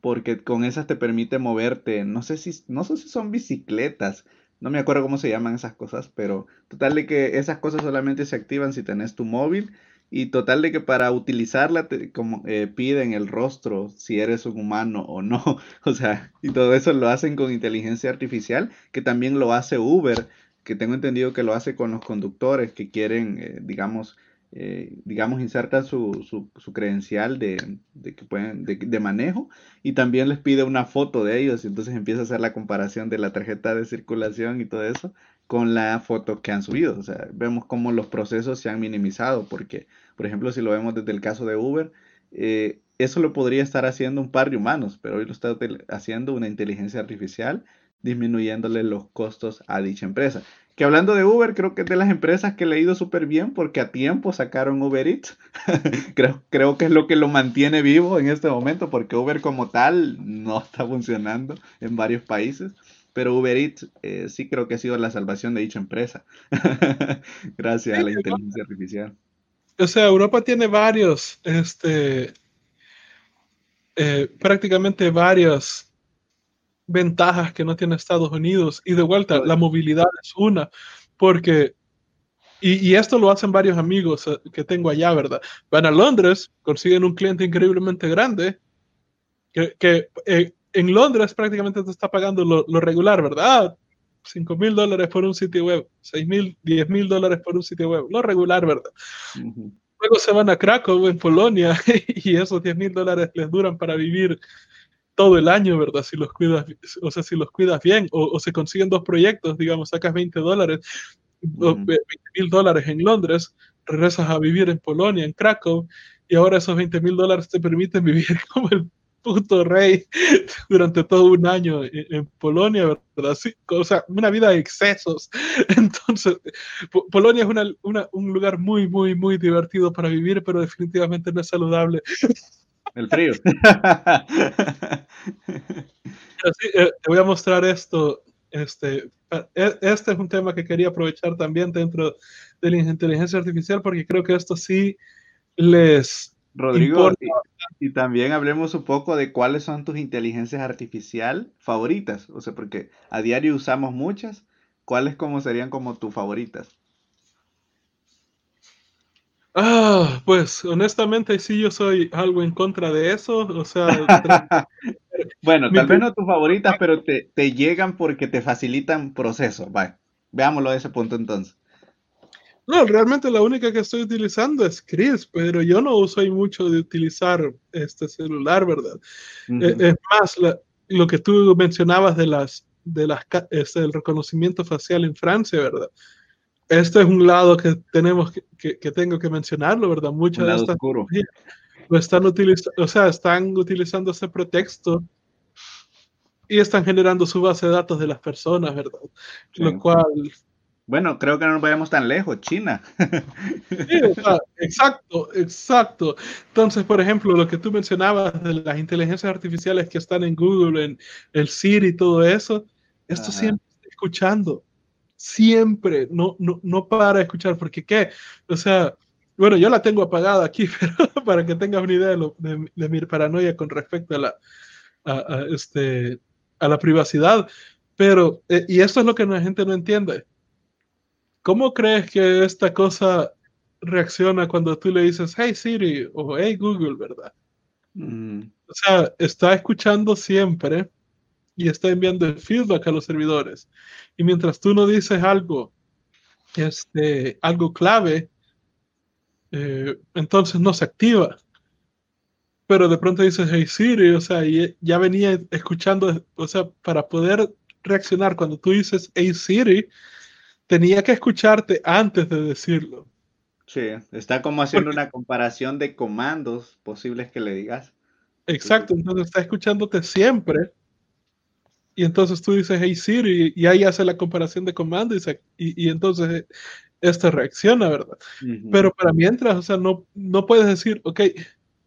porque con esas te permite moverte, no sé si, no sé si son bicicletas, no me acuerdo cómo se llaman esas cosas, pero total de que esas cosas solamente se activan si tenés tu móvil y total de que para utilizarla te, como eh, piden el rostro si eres un humano o no. O sea, y todo eso lo hacen con inteligencia artificial, que también lo hace Uber, que tengo entendido que lo hace con los conductores que quieren, eh, digamos, eh, digamos, insertan su, su, su credencial de, de que pueden, de, de, manejo y también les pide una foto de ellos y entonces empieza a hacer la comparación de la tarjeta de circulación y todo eso con la foto que han subido. O sea, vemos cómo los procesos se han minimizado, porque, por ejemplo, si lo vemos desde el caso de Uber, eh, eso lo podría estar haciendo un par de humanos, pero hoy lo está haciendo una inteligencia artificial, disminuyéndole los costos a dicha empresa. Que hablando de Uber, creo que es de las empresas que le ha ido súper bien porque a tiempo sacaron Uber Eats. creo, creo que es lo que lo mantiene vivo en este momento porque Uber como tal no está funcionando en varios países pero Uber Eats eh, sí creo que ha sido la salvación de dicha empresa, gracias a la inteligencia artificial. O sea, Europa tiene varios, este, eh, prácticamente varios ventajas que no tiene Estados Unidos. Y de vuelta, la movilidad es una, porque, y, esto lo hacen varios amigos eh, que tengo allá, ¿verdad? Van a Londres, consiguen un cliente increíblemente grande, que, que eh, en Londres prácticamente te está pagando lo, lo regular, ¿verdad? 5 mil dólares por un sitio web, 6 mil, 10 mil dólares por un sitio web, lo regular, ¿verdad? Luego se van a Krakow, en Polonia, y esos 10 mil dólares les duran para vivir todo el año, ¿verdad? Si los cuidas, o sea, si los cuidas bien, o, se consiguen dos proyectos, digamos, sacas 20 dólares, 20 mil dólares en Londres, regresas a vivir en Polonia, en Krakow, y ahora esos 20 mil dólares te permiten vivir como el puto rey durante todo un año en, Polonia, ¿verdad? Sí, o sea, una vida de excesos. Entonces, Polonia es una, un lugar muy, muy, muy divertido para vivir, pero definitivamente no es saludable. El frío. Eh, te voy a mostrar esto. Este, e, este es un tema que quería aprovechar también dentro de la inteligencia artificial porque creo que esto sí les Rodrigo, y, también hablemos un poco de cuáles son tus inteligencias artificiales favoritas. O sea, porque a diario usamos muchas. ¿Cuáles como serían como tus favoritas? Ah, pues honestamente sí yo soy algo en contra de eso. O sea, bueno, tal vez no tus favoritas, pero te, te llegan porque te facilitan proceso. Vale, veámoslo de ese punto entonces. No, realmente la única que estoy utilizando es Chris, pero yo no soy mucho de utilizar este celular, ¿verdad? Eh, es más, lo que tú mencionabas de las, de las, este, el reconocimiento facial en Francia, ¿verdad? Este es un lado que tenemos que, que, tengo que mencionarlo, ¿verdad? Muchas de estas lo están utilizando, o sea, están utilizando ese pretexto y están generando su base de datos de las personas, ¿verdad? Lo cual bueno, creo que no nos vayamos tan lejos, China. Sí, exacto, exacto. Entonces, por ejemplo, lo que tú mencionabas de las inteligencias artificiales que están en Google, en el Siri y todo eso, esto siempre está escuchando. Siempre, no, no, no para escuchar, porque qué, o sea, bueno, yo la tengo apagada aquí, pero para que tengas una idea de, mi paranoia con respecto a la, a, este, a la privacidad. Pero, eh, y esto es lo que la gente no entiende ¿Cómo crees que esta cosa reacciona cuando tú le dices, hey Siri o hey Google, verdad? Mm. O sea, está escuchando siempre y está enviando el feedback a los servidores. Y mientras tú no dices algo, este, algo clave, eh, entonces no se activa. Pero de pronto dices, hey Siri, o sea, y ya venía escuchando, o sea, para poder reaccionar cuando tú dices, hey Siri, tenía que escucharte antes de decirlo. Sí, está como haciendo una comparación de comandos posibles que le digas. Exacto, entonces está escuchándote siempre. Y entonces tú dices, hey Siri, y ahí hace la comparación de comandos y, y, entonces esta reacciona, ¿verdad? Pero para mientras, o sea, no, no puedes decir, ok,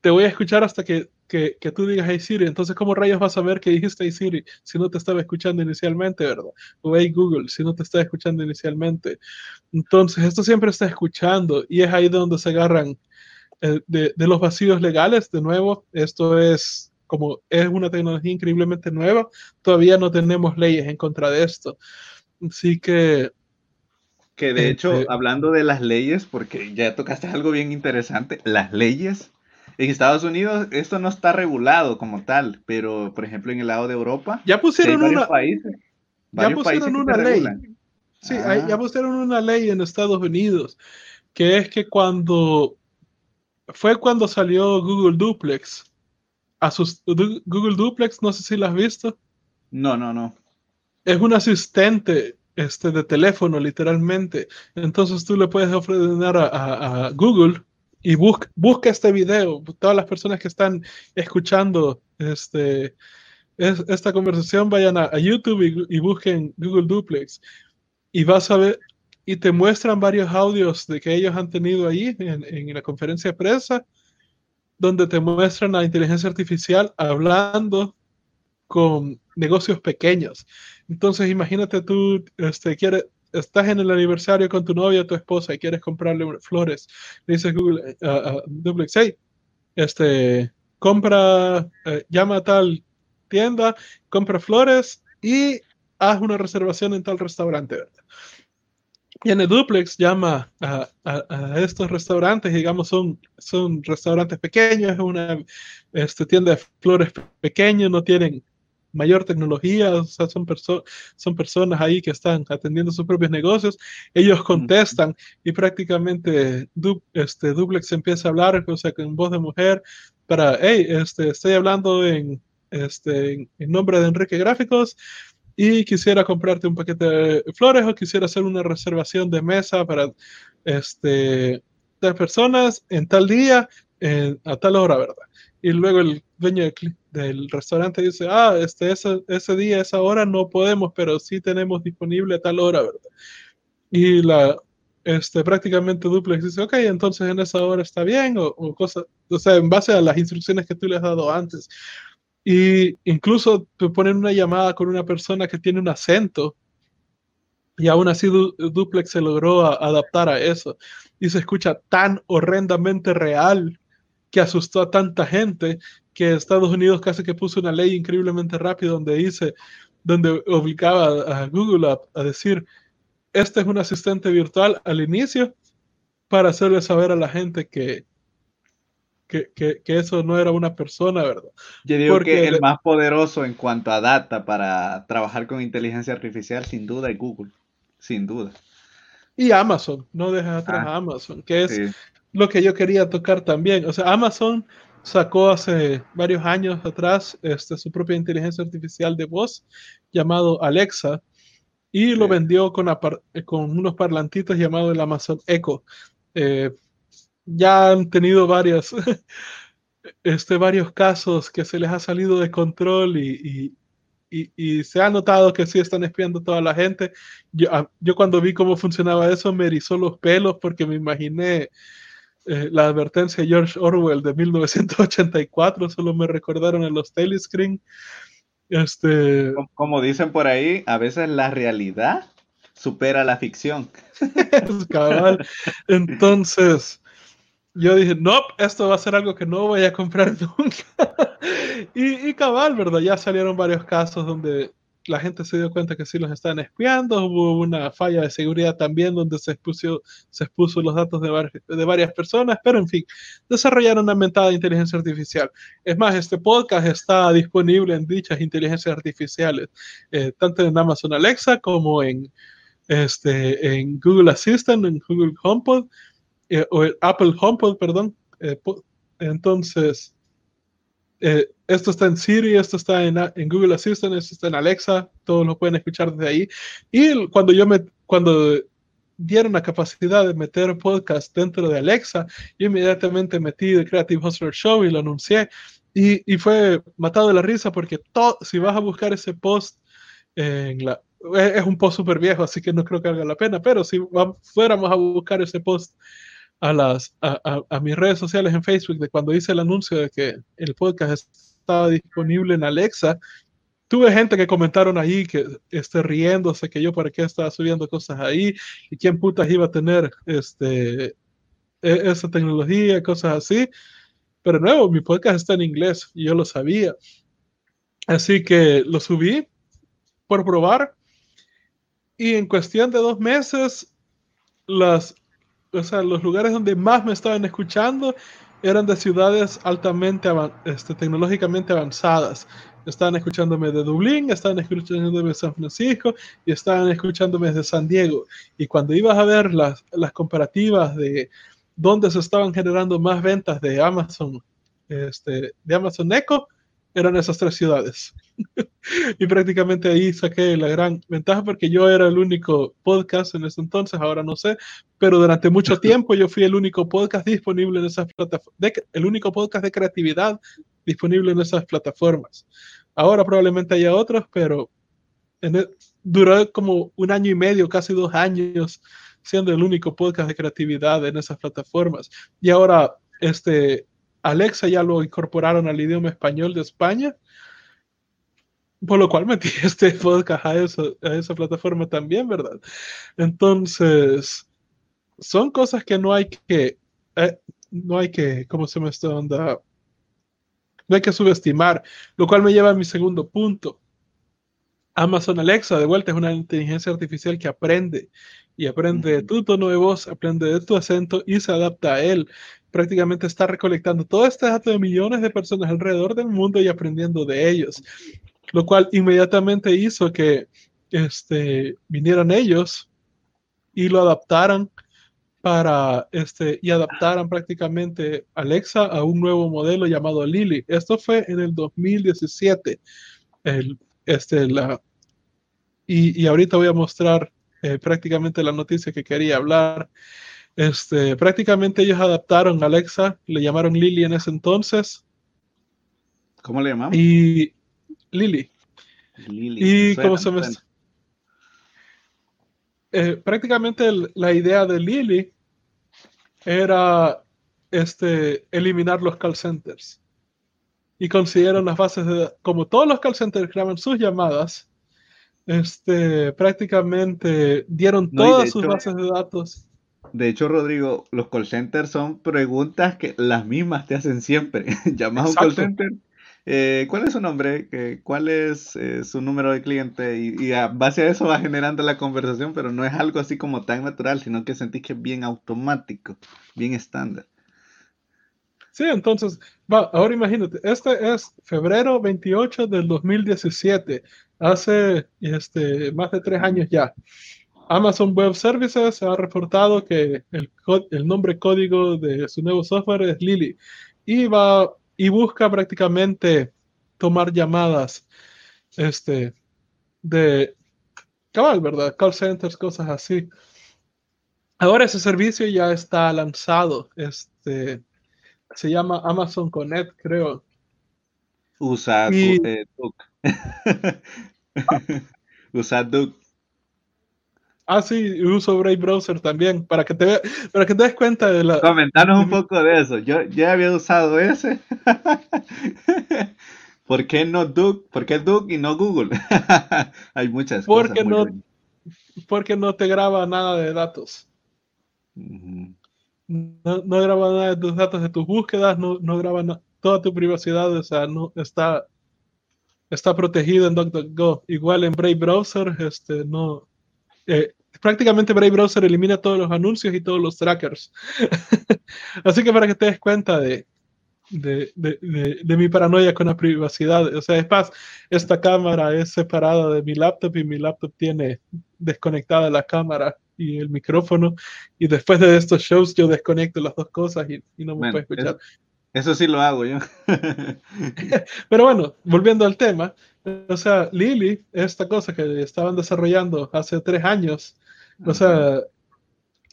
te voy a escuchar hasta que que, que, tú digas Hey Siri, entonces ¿cómo rayos vas a ver que dijiste Hey Siri si no te estaba escuchando inicialmente, verdad? O Hey Google si no te estaba escuchando inicialmente. Entonces esto siempre está escuchando y es ahí donde se agarran eh, de, de, los vacíos legales. De nuevo, esto es como es una tecnología increíblemente nueva, todavía no tenemos leyes en contra de esto. Así que... Que de hecho, este hablando de las leyes, porque ya tocaste algo bien interesante, las leyes en Estados Unidos esto no está regulado como tal, pero por ejemplo en el lado de Europa ya pusieron una países, ya pusieron una ley. Sí, ah. ya pusieron una ley en Estados Unidos que es que cuando fue cuando salió Google Duplex a sus Google Duplex, no sé si lo has visto. No, no, no. Es un asistente este, de teléfono, literalmente. Entonces tú le puedes ofrecer a, a Google y busca, busca este video, todas las personas que están escuchando este, esta conversación vayan a, YouTube y, busquen Google Duplex y vas a ver y te muestran varios audios de que ellos han tenido ahí en, en la conferencia de prensa donde te muestran la inteligencia artificial hablando con negocios pequeños. Entonces, imagínate tú, este, quieres, estás en el aniversario con tu novia, tu esposa y quieres comprarle flores, le dices Google, uh, Duplex, hey, este, compra, eh, llama a tal tienda, compra flores y haz una reservación en tal restaurante. Y en el duplex llama a, estos restaurantes, digamos, son, son restaurantes pequeños, es una este, tienda de flores pequeña, no tienen mayor tecnología, o sea, son, son personas ahí que están atendiendo sus propios negocios, ellos contestan y prácticamente este, Duplex empieza a hablar, o sea, con voz de mujer, para, hey, este, estoy hablando en, este, en nombre de Enrique Gráficos, y quisiera comprarte un paquete de flores o quisiera hacer una reservación de mesa para este, tres personas en tal día, a tal hora, ¿verdad? Y luego el dueño del, restaurante dice, ah, este, ese, ese, día, esa hora no podemos, pero sí tenemos disponible a tal hora, ¿verdad? Y la, este, prácticamente Duplex dice, ok, entonces en esa hora está bien, o, o cosas, o sea, en base a las instrucciones que tú le has dado antes. Y incluso te ponen una llamada con una persona que tiene un acento y aún así Duplex se logró adaptar a eso. Y se escucha tan horrendamente real que asustó a tanta gente que Estados Unidos casi que puso una ley increíblemente rápida donde dice, donde obligaba a Google a decir, este es un asistente virtual al inicio para hacerle saber a la gente que, que, eso no era una persona, ¿verdad? Yo digo que el más poderoso en cuanto a data para trabajar con inteligencia artificial, sin duda, es Google, sin duda. Y Amazon, no dejas atrás a ah, Amazon, que es lo que yo quería tocar también. O sea, Amazon sacó hace varios años atrás este, su propia inteligencia artificial de voz llamado Alexa y lo vendió con, con unos parlantitos llamados el Amazon Echo. Eh, ya han tenido varias, este, varios casos que se les ha salido de control y, se ha notado que sí están espiando toda la gente. Yo, ah, yo, cuando vi cómo funcionaba eso me erizó los pelos porque me imaginé eh, la advertencia de George Orwell de 1984, solo me recordaron en los telescreen. Este... Como dicen por ahí, a veces la realidad supera la ficción. Entonces, yo dije, no, esto va a ser algo que no voy a comprar nunca. y, cabal, ¿verdad? Ya salieron varios casos donde la gente se dio cuenta que sí los están espiando, hubo una falla de seguridad también donde se expuso, se expuso los datos de, de varias personas, pero en fin, desarrollaron una mentada inteligencia artificial. Es más, este podcast está disponible en dichas inteligencias artificiales, eh, tanto en Amazon Alexa como en, este, en Google Assistant, en Google HomePod, eh, o Apple HomePod, perdón. Eh, entonces, eh, esto está en Siri, esto está en, en, Google Assistant, esto está en Alexa, todos lo pueden escuchar desde ahí. Y cuando yo me, cuando dieron la capacidad de meter podcast dentro de Alexa, yo inmediatamente metí The Creative Hustler Show y lo anuncié. Y, y fue matado de la risa porque todo, si vas a buscar ese post en la, es un post súper viejo, así que no creo que valga la pena, pero si fuéramos a buscar ese post a, las, a, a, mis redes sociales en Facebook de cuando hice el anuncio de que el podcast estaba disponible en Alexa, tuve gente que comentaron ahí que esté riéndose, que yo para qué estaba subiendo cosas ahí y quién putas iba a tener este, e, esa tecnología, cosas así. Pero nuevo, mi podcast está en inglés y yo lo sabía. Así que lo subí por probar y en cuestión de dos meses las o sea, los lugares donde más me estaban escuchando eran de ciudades altamente, este, tecnológicamente avanzadas. Estaban escuchándome de Dublín, estaban escuchándome de San Francisco y estaban escuchándome de San Diego. Y cuando ibas a ver las, las comparativas de dónde se estaban generando más ventas de Amazon, este, de Amazon Echo, eran esas tres ciudades. y prácticamente ahí saqué la gran ventaja porque yo era el único podcast en ese entonces, ahora no sé, pero durante mucho tiempo yo fui el único podcast disponible en esas plataformas, el único podcast de creatividad disponible en esas plataformas. Ahora probablemente haya otros, pero en e, duró como un año y medio, casi dos años, siendo el único podcast de creatividad en esas plataformas. Y ahora, este, Alexa ya lo incorporaron al idioma español de España, por lo cual metí este podcast a, a esa plataforma también, ¿verdad? Entonces, son cosas que no hay que, eh, no hay que, ¿cómo se me está onda? no hay que subestimar, lo cual me lleva a mi segundo punto. Amazon Alexa, de vuelta, es una inteligencia artificial que aprende y aprende de tu tono de voz, aprende de tu acento y se adapta a él. Prácticamente está recolectando todo este dato de millones de personas alrededor del mundo y aprendiendo de ellos, lo cual inmediatamente hizo que este, vinieran ellos y lo adaptaran para este y adaptaran prácticamente Alexa a un nuevo modelo llamado Lily. Esto fue en el 2017. El, este, la, y, y ahorita voy a mostrar eh, prácticamente la noticia que quería hablar. Este, prácticamente ellos adaptaron Alexa, le llamaron Lily en ese entonces. ¿Cómo le llamamos? Y Lily. Lily. Y cómo se me... Eh, prácticamente la idea de Lily era este, eliminar los call centers. Y consiguieron las bases de como todos los call centers graban sus llamadas, este, prácticamente dieron todas sus bases de datos. De hecho, Rodrigo, los call centers son preguntas que las mismas te hacen siempre. Llamas a un call center eh, ¿Cuál es su nombre? ¿Cuál es eh, su número de cliente? Y, a base a eso va generando la conversación, pero no es algo así como tan natural, sino que sentís que es bien automático, bien estándar. Sí, entonces, va, ahora imagínate, este es febrero 28 del 2017, hace este, más de tres años ya. Amazon Web Services ha reportado que el, el nombre código de su nuevo software es Lily y va y busca prácticamente tomar llamadas este, de cabal, ¿verdad? Call centers, cosas así. Ahora ese servicio ya está lanzado. Este, se llama Amazon Connect, creo. Usa eh, Usa Duke. Ah, sí, uso Brave Browser también, para que te, para que te des cuenta de la... Comentanos un poco de eso. Yo ya había usado ese. ¿Por qué no Duke? ¿Por qué Duke y no Google? Hay muchas porque cosas. No, porque no te graba nada de datos. no, no, graba nada de tus datos de tus búsquedas, no, no graba toda tu privacidad, o sea, no está, está protegido en DuckDuckGo. Igual en Brave Browser, este, no, eh, prácticamente Brave Browser elimina todos los anuncios y todos los trackers. Así que para que te des cuenta de, de, de, mi paranoia con la privacidad. O sea, es más, esta cámara es separada de mi laptop y mi laptop tiene desconectada la cámara y el micrófono. Y después de estos shows yo desconecto las dos cosas y, no me puede escuchar. Eso, sí lo hago yo. Pero bueno, volviendo al tema, o sea, Lily, esta cosa que estaban desarrollando hace tres años, o sea,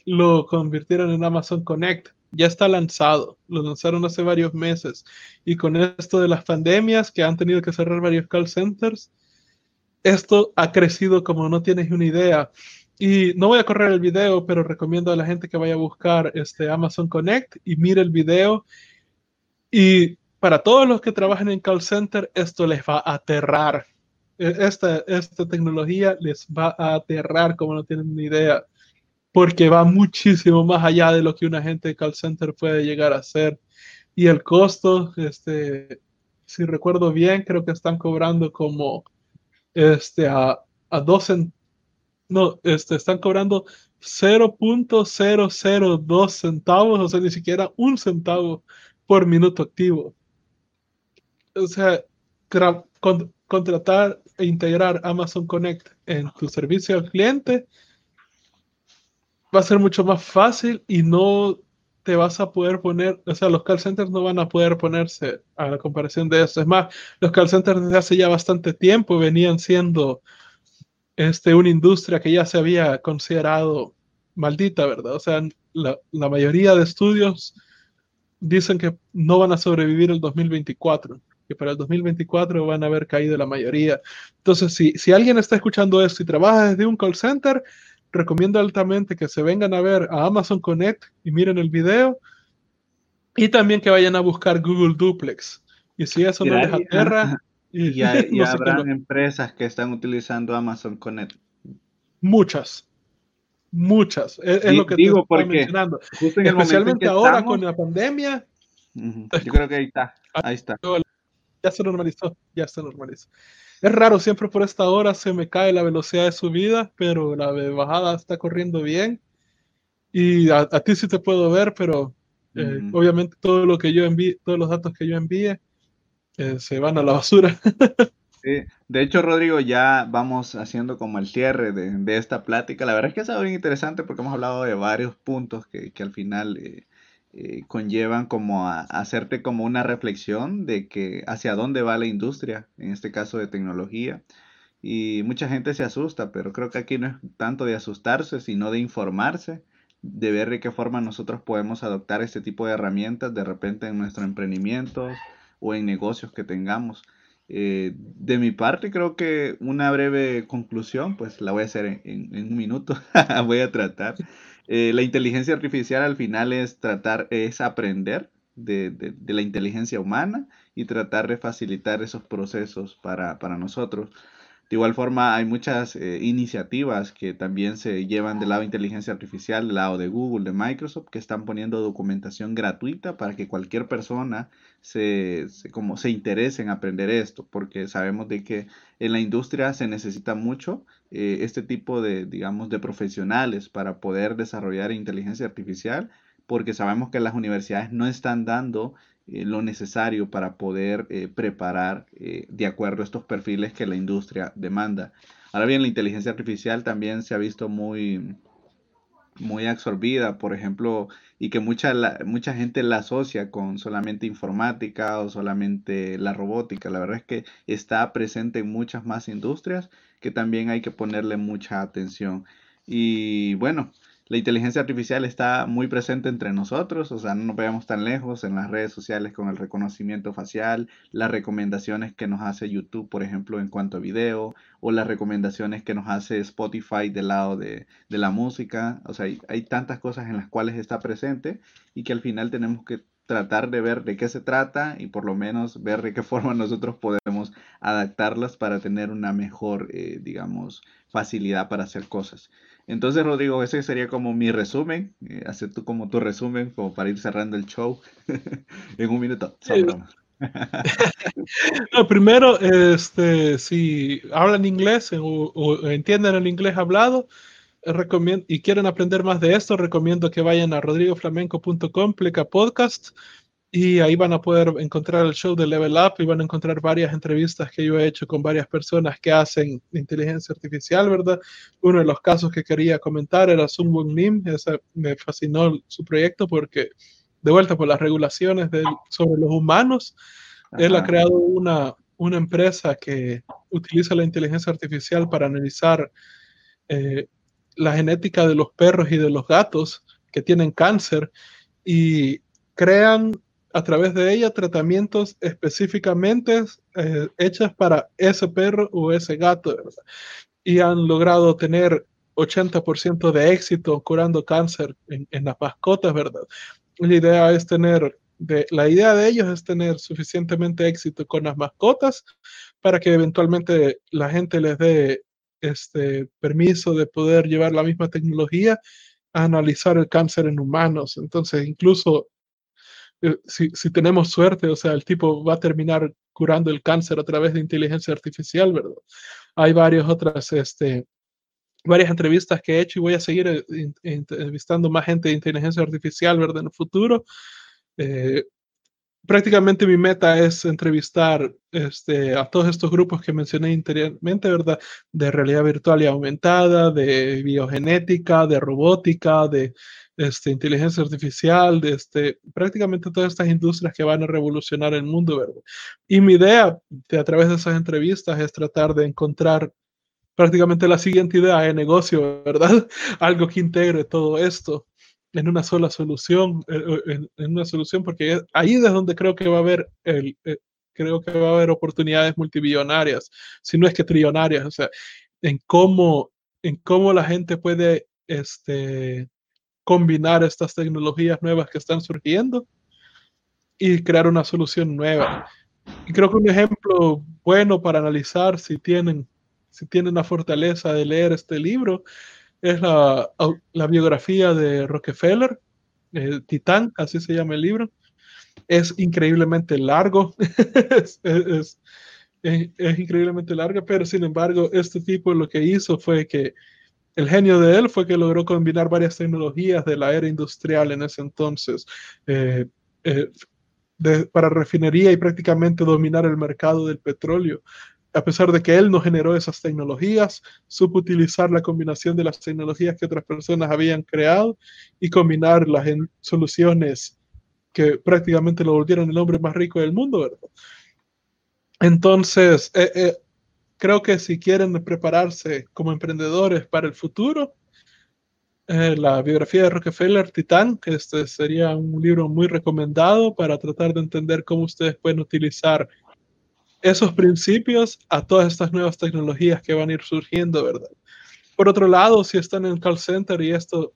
lo convirtieron en Amazon Connect. Ya está lanzado, lo lanzaron hace varios meses. Y con esto de las pandemias que han tenido que cerrar varios call centers, esto ha crecido como no tienes una idea. Y no voy a correr el video, pero recomiendo a la gente que vaya a buscar este Amazon Connect y mire el video. Y para todos los que trabajan en call center, esto les va a aterrar. E, esta, esta tecnología les va a aterrar como no tienen ni idea, porque va muchísimo más allá de lo que un agente de call center puede llegar a hacer. Y el costo, este, si recuerdo bien, creo que están cobrando como este, a, a dos no, este, están cobrando 0.002 centavos, o sea, ni siquiera un centavo por minuto activo o sea, contratar e integrar Amazon Connect en tu servicio al cliente va a ser mucho más fácil y no te vas a poder poner, o sea, los call centers no van a poder ponerse a la comparación de eso. Es más, los call centers desde hace ya bastante tiempo venían siendo este, una industria que ya se había considerado maldita, ¿verdad? O sea, la, la mayoría de estudios dicen que no van a sobrevivir el 2024 que para el 2024 van a haber caído la mayoría. Entonces, si, si alguien está escuchando esto y trabaja desde un call center, recomiendo altamente que se vengan a ver a Amazon Connect y miren el video. Y también que vayan a buscar Google Duplex. Y si eso no les aterra. Y, ya, habrán empresas que están utilizando Amazon Connect. Muchas. Muchas. Es, lo que digo te estoy mencionando. Especialmente ahora con la pandemia. Yo creo que ahí está. Ahí está. Ya se normalizó, ya se normalizó. Es raro, siempre por esta hora se me cae la velocidad de subida, pero la de bajada está corriendo bien. Y a, ti sí te puedo ver, pero eh, obviamente todo lo que yo envíe, todos los datos que yo envíe eh, se van a la basura. Sí. De hecho, Rodrigo, ya vamos haciendo como el cierre de, esta plática. La verdad es que es algo bien interesante porque hemos hablado de varios puntos que, al final eh, eh, conllevan como a, hacerte como una reflexión de que hacia dónde va la industria, en este caso de tecnología. Y mucha gente se asusta, pero creo que aquí no es tanto de asustarse, sino de informarse, de ver de qué forma nosotros podemos adoptar este tipo de herramientas de repente en nuestro emprendimiento o en negocios que tengamos. Eh, de mi parte, creo que una breve conclusión, pues la voy a hacer en, un minuto, voy a tratar. Eh, la inteligencia artificial al final es tratar, es aprender de, de, la inteligencia humana y tratar de facilitar esos procesos para, para nosotros. De igual forma, hay muchas eh, iniciativas que también se llevan del lado de inteligencia artificial, del lado de Google, de Microsoft, que están poniendo documentación gratuita para que cualquier persona se, como se interese en aprender esto, porque sabemos de que en la industria se necesita mucho eh, este tipo de, digamos, de profesionales para poder desarrollar inteligencia artificial, porque sabemos que las universidades no están dando eh, lo necesario para poder eh, preparar eh, de acuerdo a estos perfiles que la industria demanda. Ahora bien, la inteligencia artificial también se ha visto muy, muy absorbida, por ejemplo, y que mucha, mucha gente la asocia con solamente informática o solamente la robótica. La verdad es que está presente en muchas más industrias que también hay que ponerle mucha atención. Y bueno, la inteligencia artificial está muy presente entre nosotros, o sea, no nos veamos tan lejos en las redes sociales con el reconocimiento facial, las recomendaciones que nos hace YouTube, por ejemplo, en cuanto a video, o las recomendaciones que nos hace Spotify del lado de, la música. O sea, hay, hay tantas cosas en las cuales está presente y que al final tenemos que tratar de ver de qué se trata y por lo menos ver de qué forma nosotros podemos adaptarlas para tener una mejor, eh, digamos, facilidad para hacer cosas. Entonces, Rodrigo, ese sería como mi resumen. Eh, hacer tú como tu resumen, como para ir cerrando el show en un minuto. no, primero, este, si hablan inglés o, entienden el inglés hablado recomiendo, y quieren aprender más de esto, recomiendo que vayan a rodrigoflamenco.com, pleca podcast y ahí van a poder encontrar el show de Level Up y van a encontrar varias entrevistas que yo he hecho con varias personas que hacen inteligencia artificial, ¿verdad? Uno de los casos que quería comentar era Sun Won Nim, me fascinó su proyecto porque, de vuelta por las regulaciones sobre los humanos, él ha creado una, una empresa que utiliza la inteligencia artificial para analizar eh, la genética de los perros y de los gatos que tienen cáncer y crean a través de ella tratamientos específicamente eh, hechos para ese perro o ese gato, Y han logrado tener 80% de éxito curando cáncer en, las mascotas, ¿verdad? La idea es tener, de, la idea de ellos es tener suficientemente éxito con las mascotas para que eventualmente la gente les dé este permiso de poder llevar la misma tecnología a analizar el cáncer en humanos. Entonces, incluso si, si, tenemos suerte, o sea, el tipo va a terminar curando el cáncer a través de inteligencia artificial, ¿verdad? Hay varias otras, este, varias entrevistas que he hecho y voy a seguir eh, entrevistando más gente de inteligencia artificial, ¿verdad? En el futuro. Eh, prácticamente mi meta es entrevistar este, a todos estos grupos que mencioné anteriormente, ¿verdad? De realidad virtual y aumentada, de biogenética, de robótica, de este, inteligencia artificial, de este, prácticamente todas estas industrias que van a revolucionar el mundo, ¿verdad? Y mi idea de, a través de esas entrevistas es tratar de encontrar prácticamente la siguiente idea de negocio, ¿verdad? Algo que integre todo esto en una sola solución, eh, eh, en, una solución, porque ahí es donde creo que va a haber el, eh, creo que va a haber oportunidades multibillonarias, si no es que trillonarias, o sea, en cómo, en cómo la gente puede, este, combinar estas tecnologías nuevas que están surgiendo y crear una solución nueva. Y creo que un ejemplo bueno para analizar si tienen, si tienen la fortaleza de leer este libro es la, la biografía de Rockefeller, eh, Titán, así se llama el libro. es increíblemente largo, es, es, increíblemente larga, pero sin embargo, este tipo lo que hizo fue que el genio de él fue que logró combinar varias tecnologías de la era industrial en ese entonces eh, eh, para refinería y prácticamente dominar el mercado del petróleo. A pesar de que él no generó esas tecnologías, supo utilizar la combinación de las tecnologías que otras personas habían creado y combinarlas en soluciones que prácticamente lo volvieron el hombre más rico del mundo. Entonces, eh, eh, creo que si quieren prepararse como emprendedores para el futuro, eh, la biografía de Rockefeller, Titán, este sería un libro muy recomendado para tratar de entender cómo ustedes pueden utilizar esos principios a todas estas nuevas tecnologías que van a ir surgiendo, ¿verdad? Por otro lado, si están en call center y esto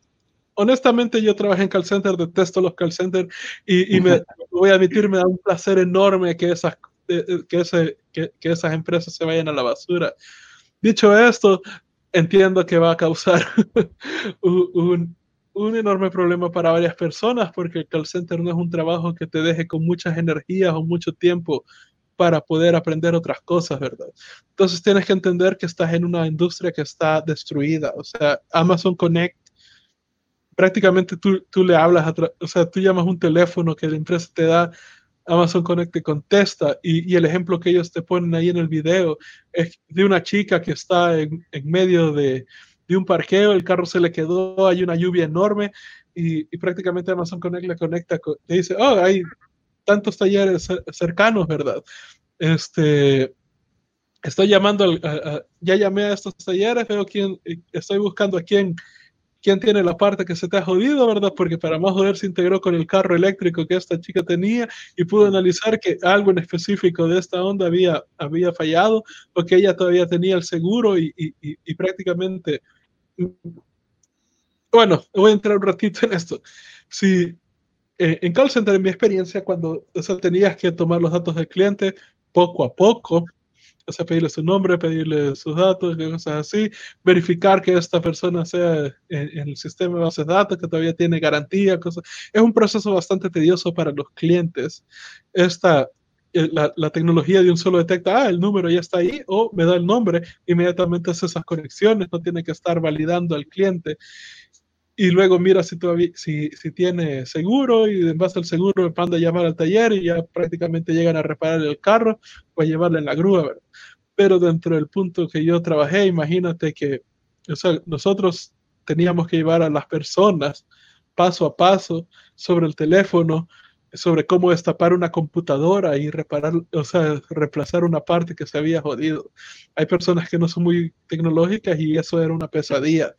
honestamente yo trabajé en call center, detesto los call center y, y me voy a admitir, me da un placer enorme que esas, que, ese, que, que, esas empresas se vayan a la basura. Dicho esto, entiendo que va a causar un, un, enorme problema para varias personas porque el call center no es un trabajo que te deje con muchas energías o mucho tiempo para poder aprender otras cosas, ¿verdad? Entonces tienes que entender que estás en una industria que está destruida. O sea, Amazon Connect prácticamente tú, tú le hablas, o sea, tú llamas un teléfono que la empresa te da, Amazon Connect te contesta y, y, el ejemplo que ellos te ponen ahí en el video es de una chica que está en, en medio de, de, un parqueo, el carro se le quedó, hay una lluvia enorme y, y prácticamente Amazon Connect le conecta, le dice, oh, hay tantos talleres cercanos, ¿verdad? Este, estoy llamando, al, a, a, ya llamé a estos talleres, veo quién, estoy buscando a quién quién tiene la parte que se te ha jodido, ¿verdad? Porque para más joder se integró con el carro eléctrico que esta chica tenía y pudo analizar que algo en específico de esta onda había, había fallado, porque ella todavía tenía el seguro y, y, y prácticamente... Bueno, voy a entrar un ratito en esto. Si eh, en call center, en mi experiencia, cuando o sea, tenías que tomar los datos del cliente poco a poco, o sea, pedirle su nombre, pedirle sus datos, cosas así, verificar que esta persona sea en, en, el sistema de bases de datos, que todavía tiene garantía, cosas. Es un proceso bastante tedioso para los clientes. Esta, eh, la, la, tecnología de un solo detecta, ah, el número ya está ahí, o me da el nombre, inmediatamente hace esas conexiones, no tiene que estar validando al cliente y luego mira si, todavía, si, si tiene seguro y en base al seguro me manda a llamar al taller y ya prácticamente llegan a reparar el carro o a llevarle en la grúa, ¿verdad? Pero dentro del punto que yo trabajé, imagínate que o sea, nosotros teníamos que llevar a las personas paso a paso sobre el teléfono, sobre cómo destapar una computadora y reparar, o sea, reemplazar una parte que se había jodido. Hay personas que no son muy tecnológicas y eso era una pesadilla.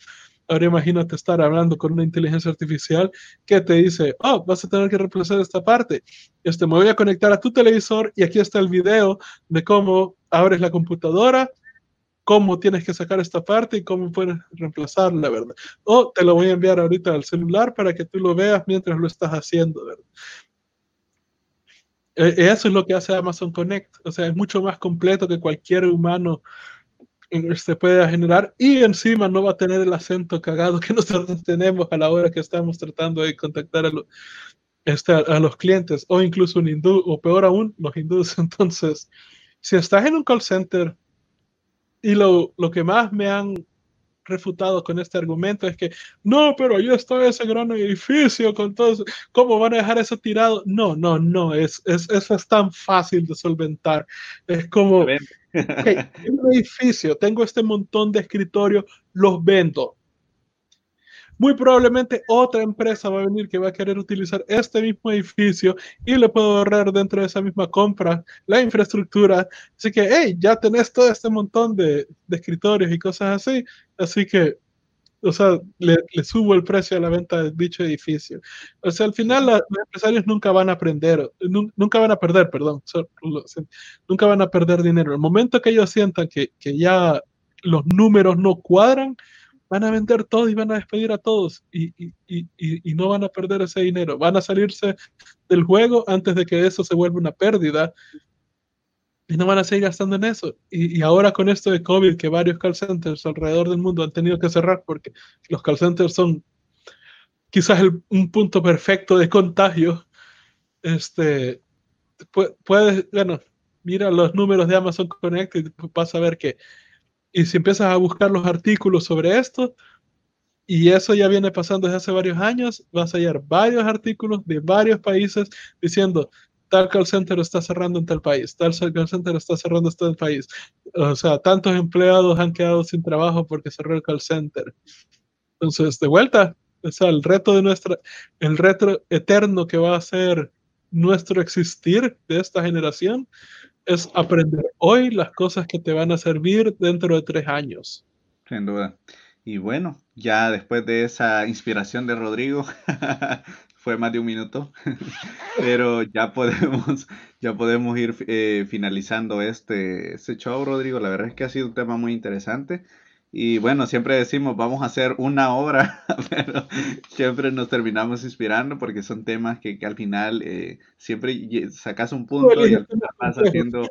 Ahora imagínate estar hablando con una inteligencia artificial que te dice, oh, vas a tener que reemplazar esta parte. Este, me voy a conectar a tu televisor y aquí está el video de cómo abres la computadora, cómo tienes que sacar esta parte y cómo puedes reemplazarla, ¿verdad? O te lo voy a enviar ahorita al celular para que tú lo veas mientras lo estás haciendo, ¿verdad? Eso es lo que hace Amazon Connect. O sea, es mucho más completo que cualquier humano se puede generar y encima no va a tener el acento cagado que nosotros tenemos a la hora que estamos tratando de contactar a, lo, este, a los clientes o incluso un hindú o peor aún los hindúes. Entonces, si estás en un call center y lo, lo que más me han refutado con este argumento es que no, pero ahí está ese gran edificio con todo, ¿cómo van a dejar eso tirado? No, no, no, es, es, eso es tan fácil de solventar. Es como, un edificio, tengo este montón de escritorios, los vendo. Muy probablemente otra empresa va a venir que va a querer utilizar este mismo edificio y le puedo ahorrar dentro de esa misma compra la infraestructura. Así que, hey, ya tenés todo este montón de, de escritorios y cosas así. Así que, o sea, le, le, subo el precio a la venta de dicho edificio. O sea, al final la, los empresarios nunca van a aprender, nunca van a perder, perdón, nunca van a perder dinero. El momento que ellos sientan que, que ya los números no cuadran, van a vender todo y van a despedir a todos y, y, y, y, no van a perder ese dinero. Van a salirse del juego antes de que eso se vuelva una pérdida y no van a seguir gastando en eso. Y, ahora con esto de COVID, que varios call centers alrededor del mundo han tenido que cerrar porque los call centers son quizás el, un punto perfecto de contagio. este, puedes, bueno, mira los números de Amazon Connect y vas a ver que, y si empiezas a buscar los artículos sobre esto, y eso ya viene pasando desde hace varios años, vas a hallar varios artículos de varios países diciendo, tal call center está cerrando en tal país, tal call center está cerrando en tal país. O sea, tantos empleados han quedado sin trabajo porque cerró el call center. Entonces, de vuelta, o sea, el reto de nuestra, el reto eterno que va a ser nuestro existir de esta generación es aprender hoy las cosas que te van a servir dentro de tres años. Sin duda. Y bueno, ya después de esa inspiración de Rodrigo, fue más de un minuto, pero ya podemos, ya podemos ir eh, finalizando este, este show, Rodrigo. La verdad es que ha sido un tema muy interesante. Y bueno, siempre decimos, vamos a hacer una obra, pero siempre nos terminamos inspirando porque son temas que, al final eh, siempre sacas un punto y al final vas haciendo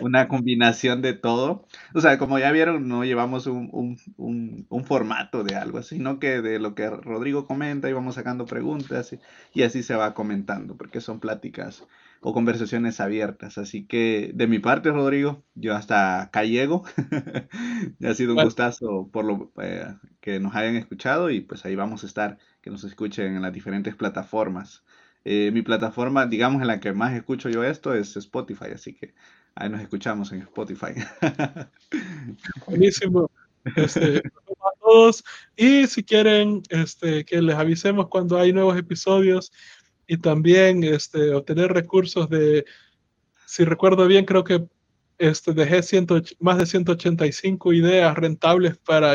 una combinación de todo. O sea, como ya vieron, no llevamos un, un, un, formato de algo, sino que de lo que Rodrigo comenta y vamos sacando preguntas y, y así se va comentando, porque son pláticas o conversaciones abiertas. Así que de mi parte, Rodrigo, yo hasta acá llego. ha sido un gustazo por lo eh, que nos hayan escuchado y pues ahí vamos a estar, que nos escuchen en las diferentes plataformas. Eh, mi plataforma, digamos, en la que más escucho yo esto es Spotify, así que ahí nos escuchamos en Spotify. Buenísimo. Este, a todos. Y si quieren este, que les avisemos cuando hay nuevos episodios, y también este, obtener recursos de, si recuerdo bien, creo que este, dejé ciento, más de 185 ideas rentables para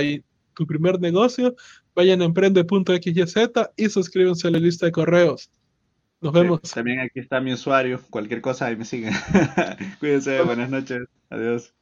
tu primer negocio. Vayan a emprende.xyz y suscríbanse a la lista de correos. Nos vemos. también aquí está mi usuario. Cualquier cosa ahí me siguen. Cuídense. Buenas noches. Adiós.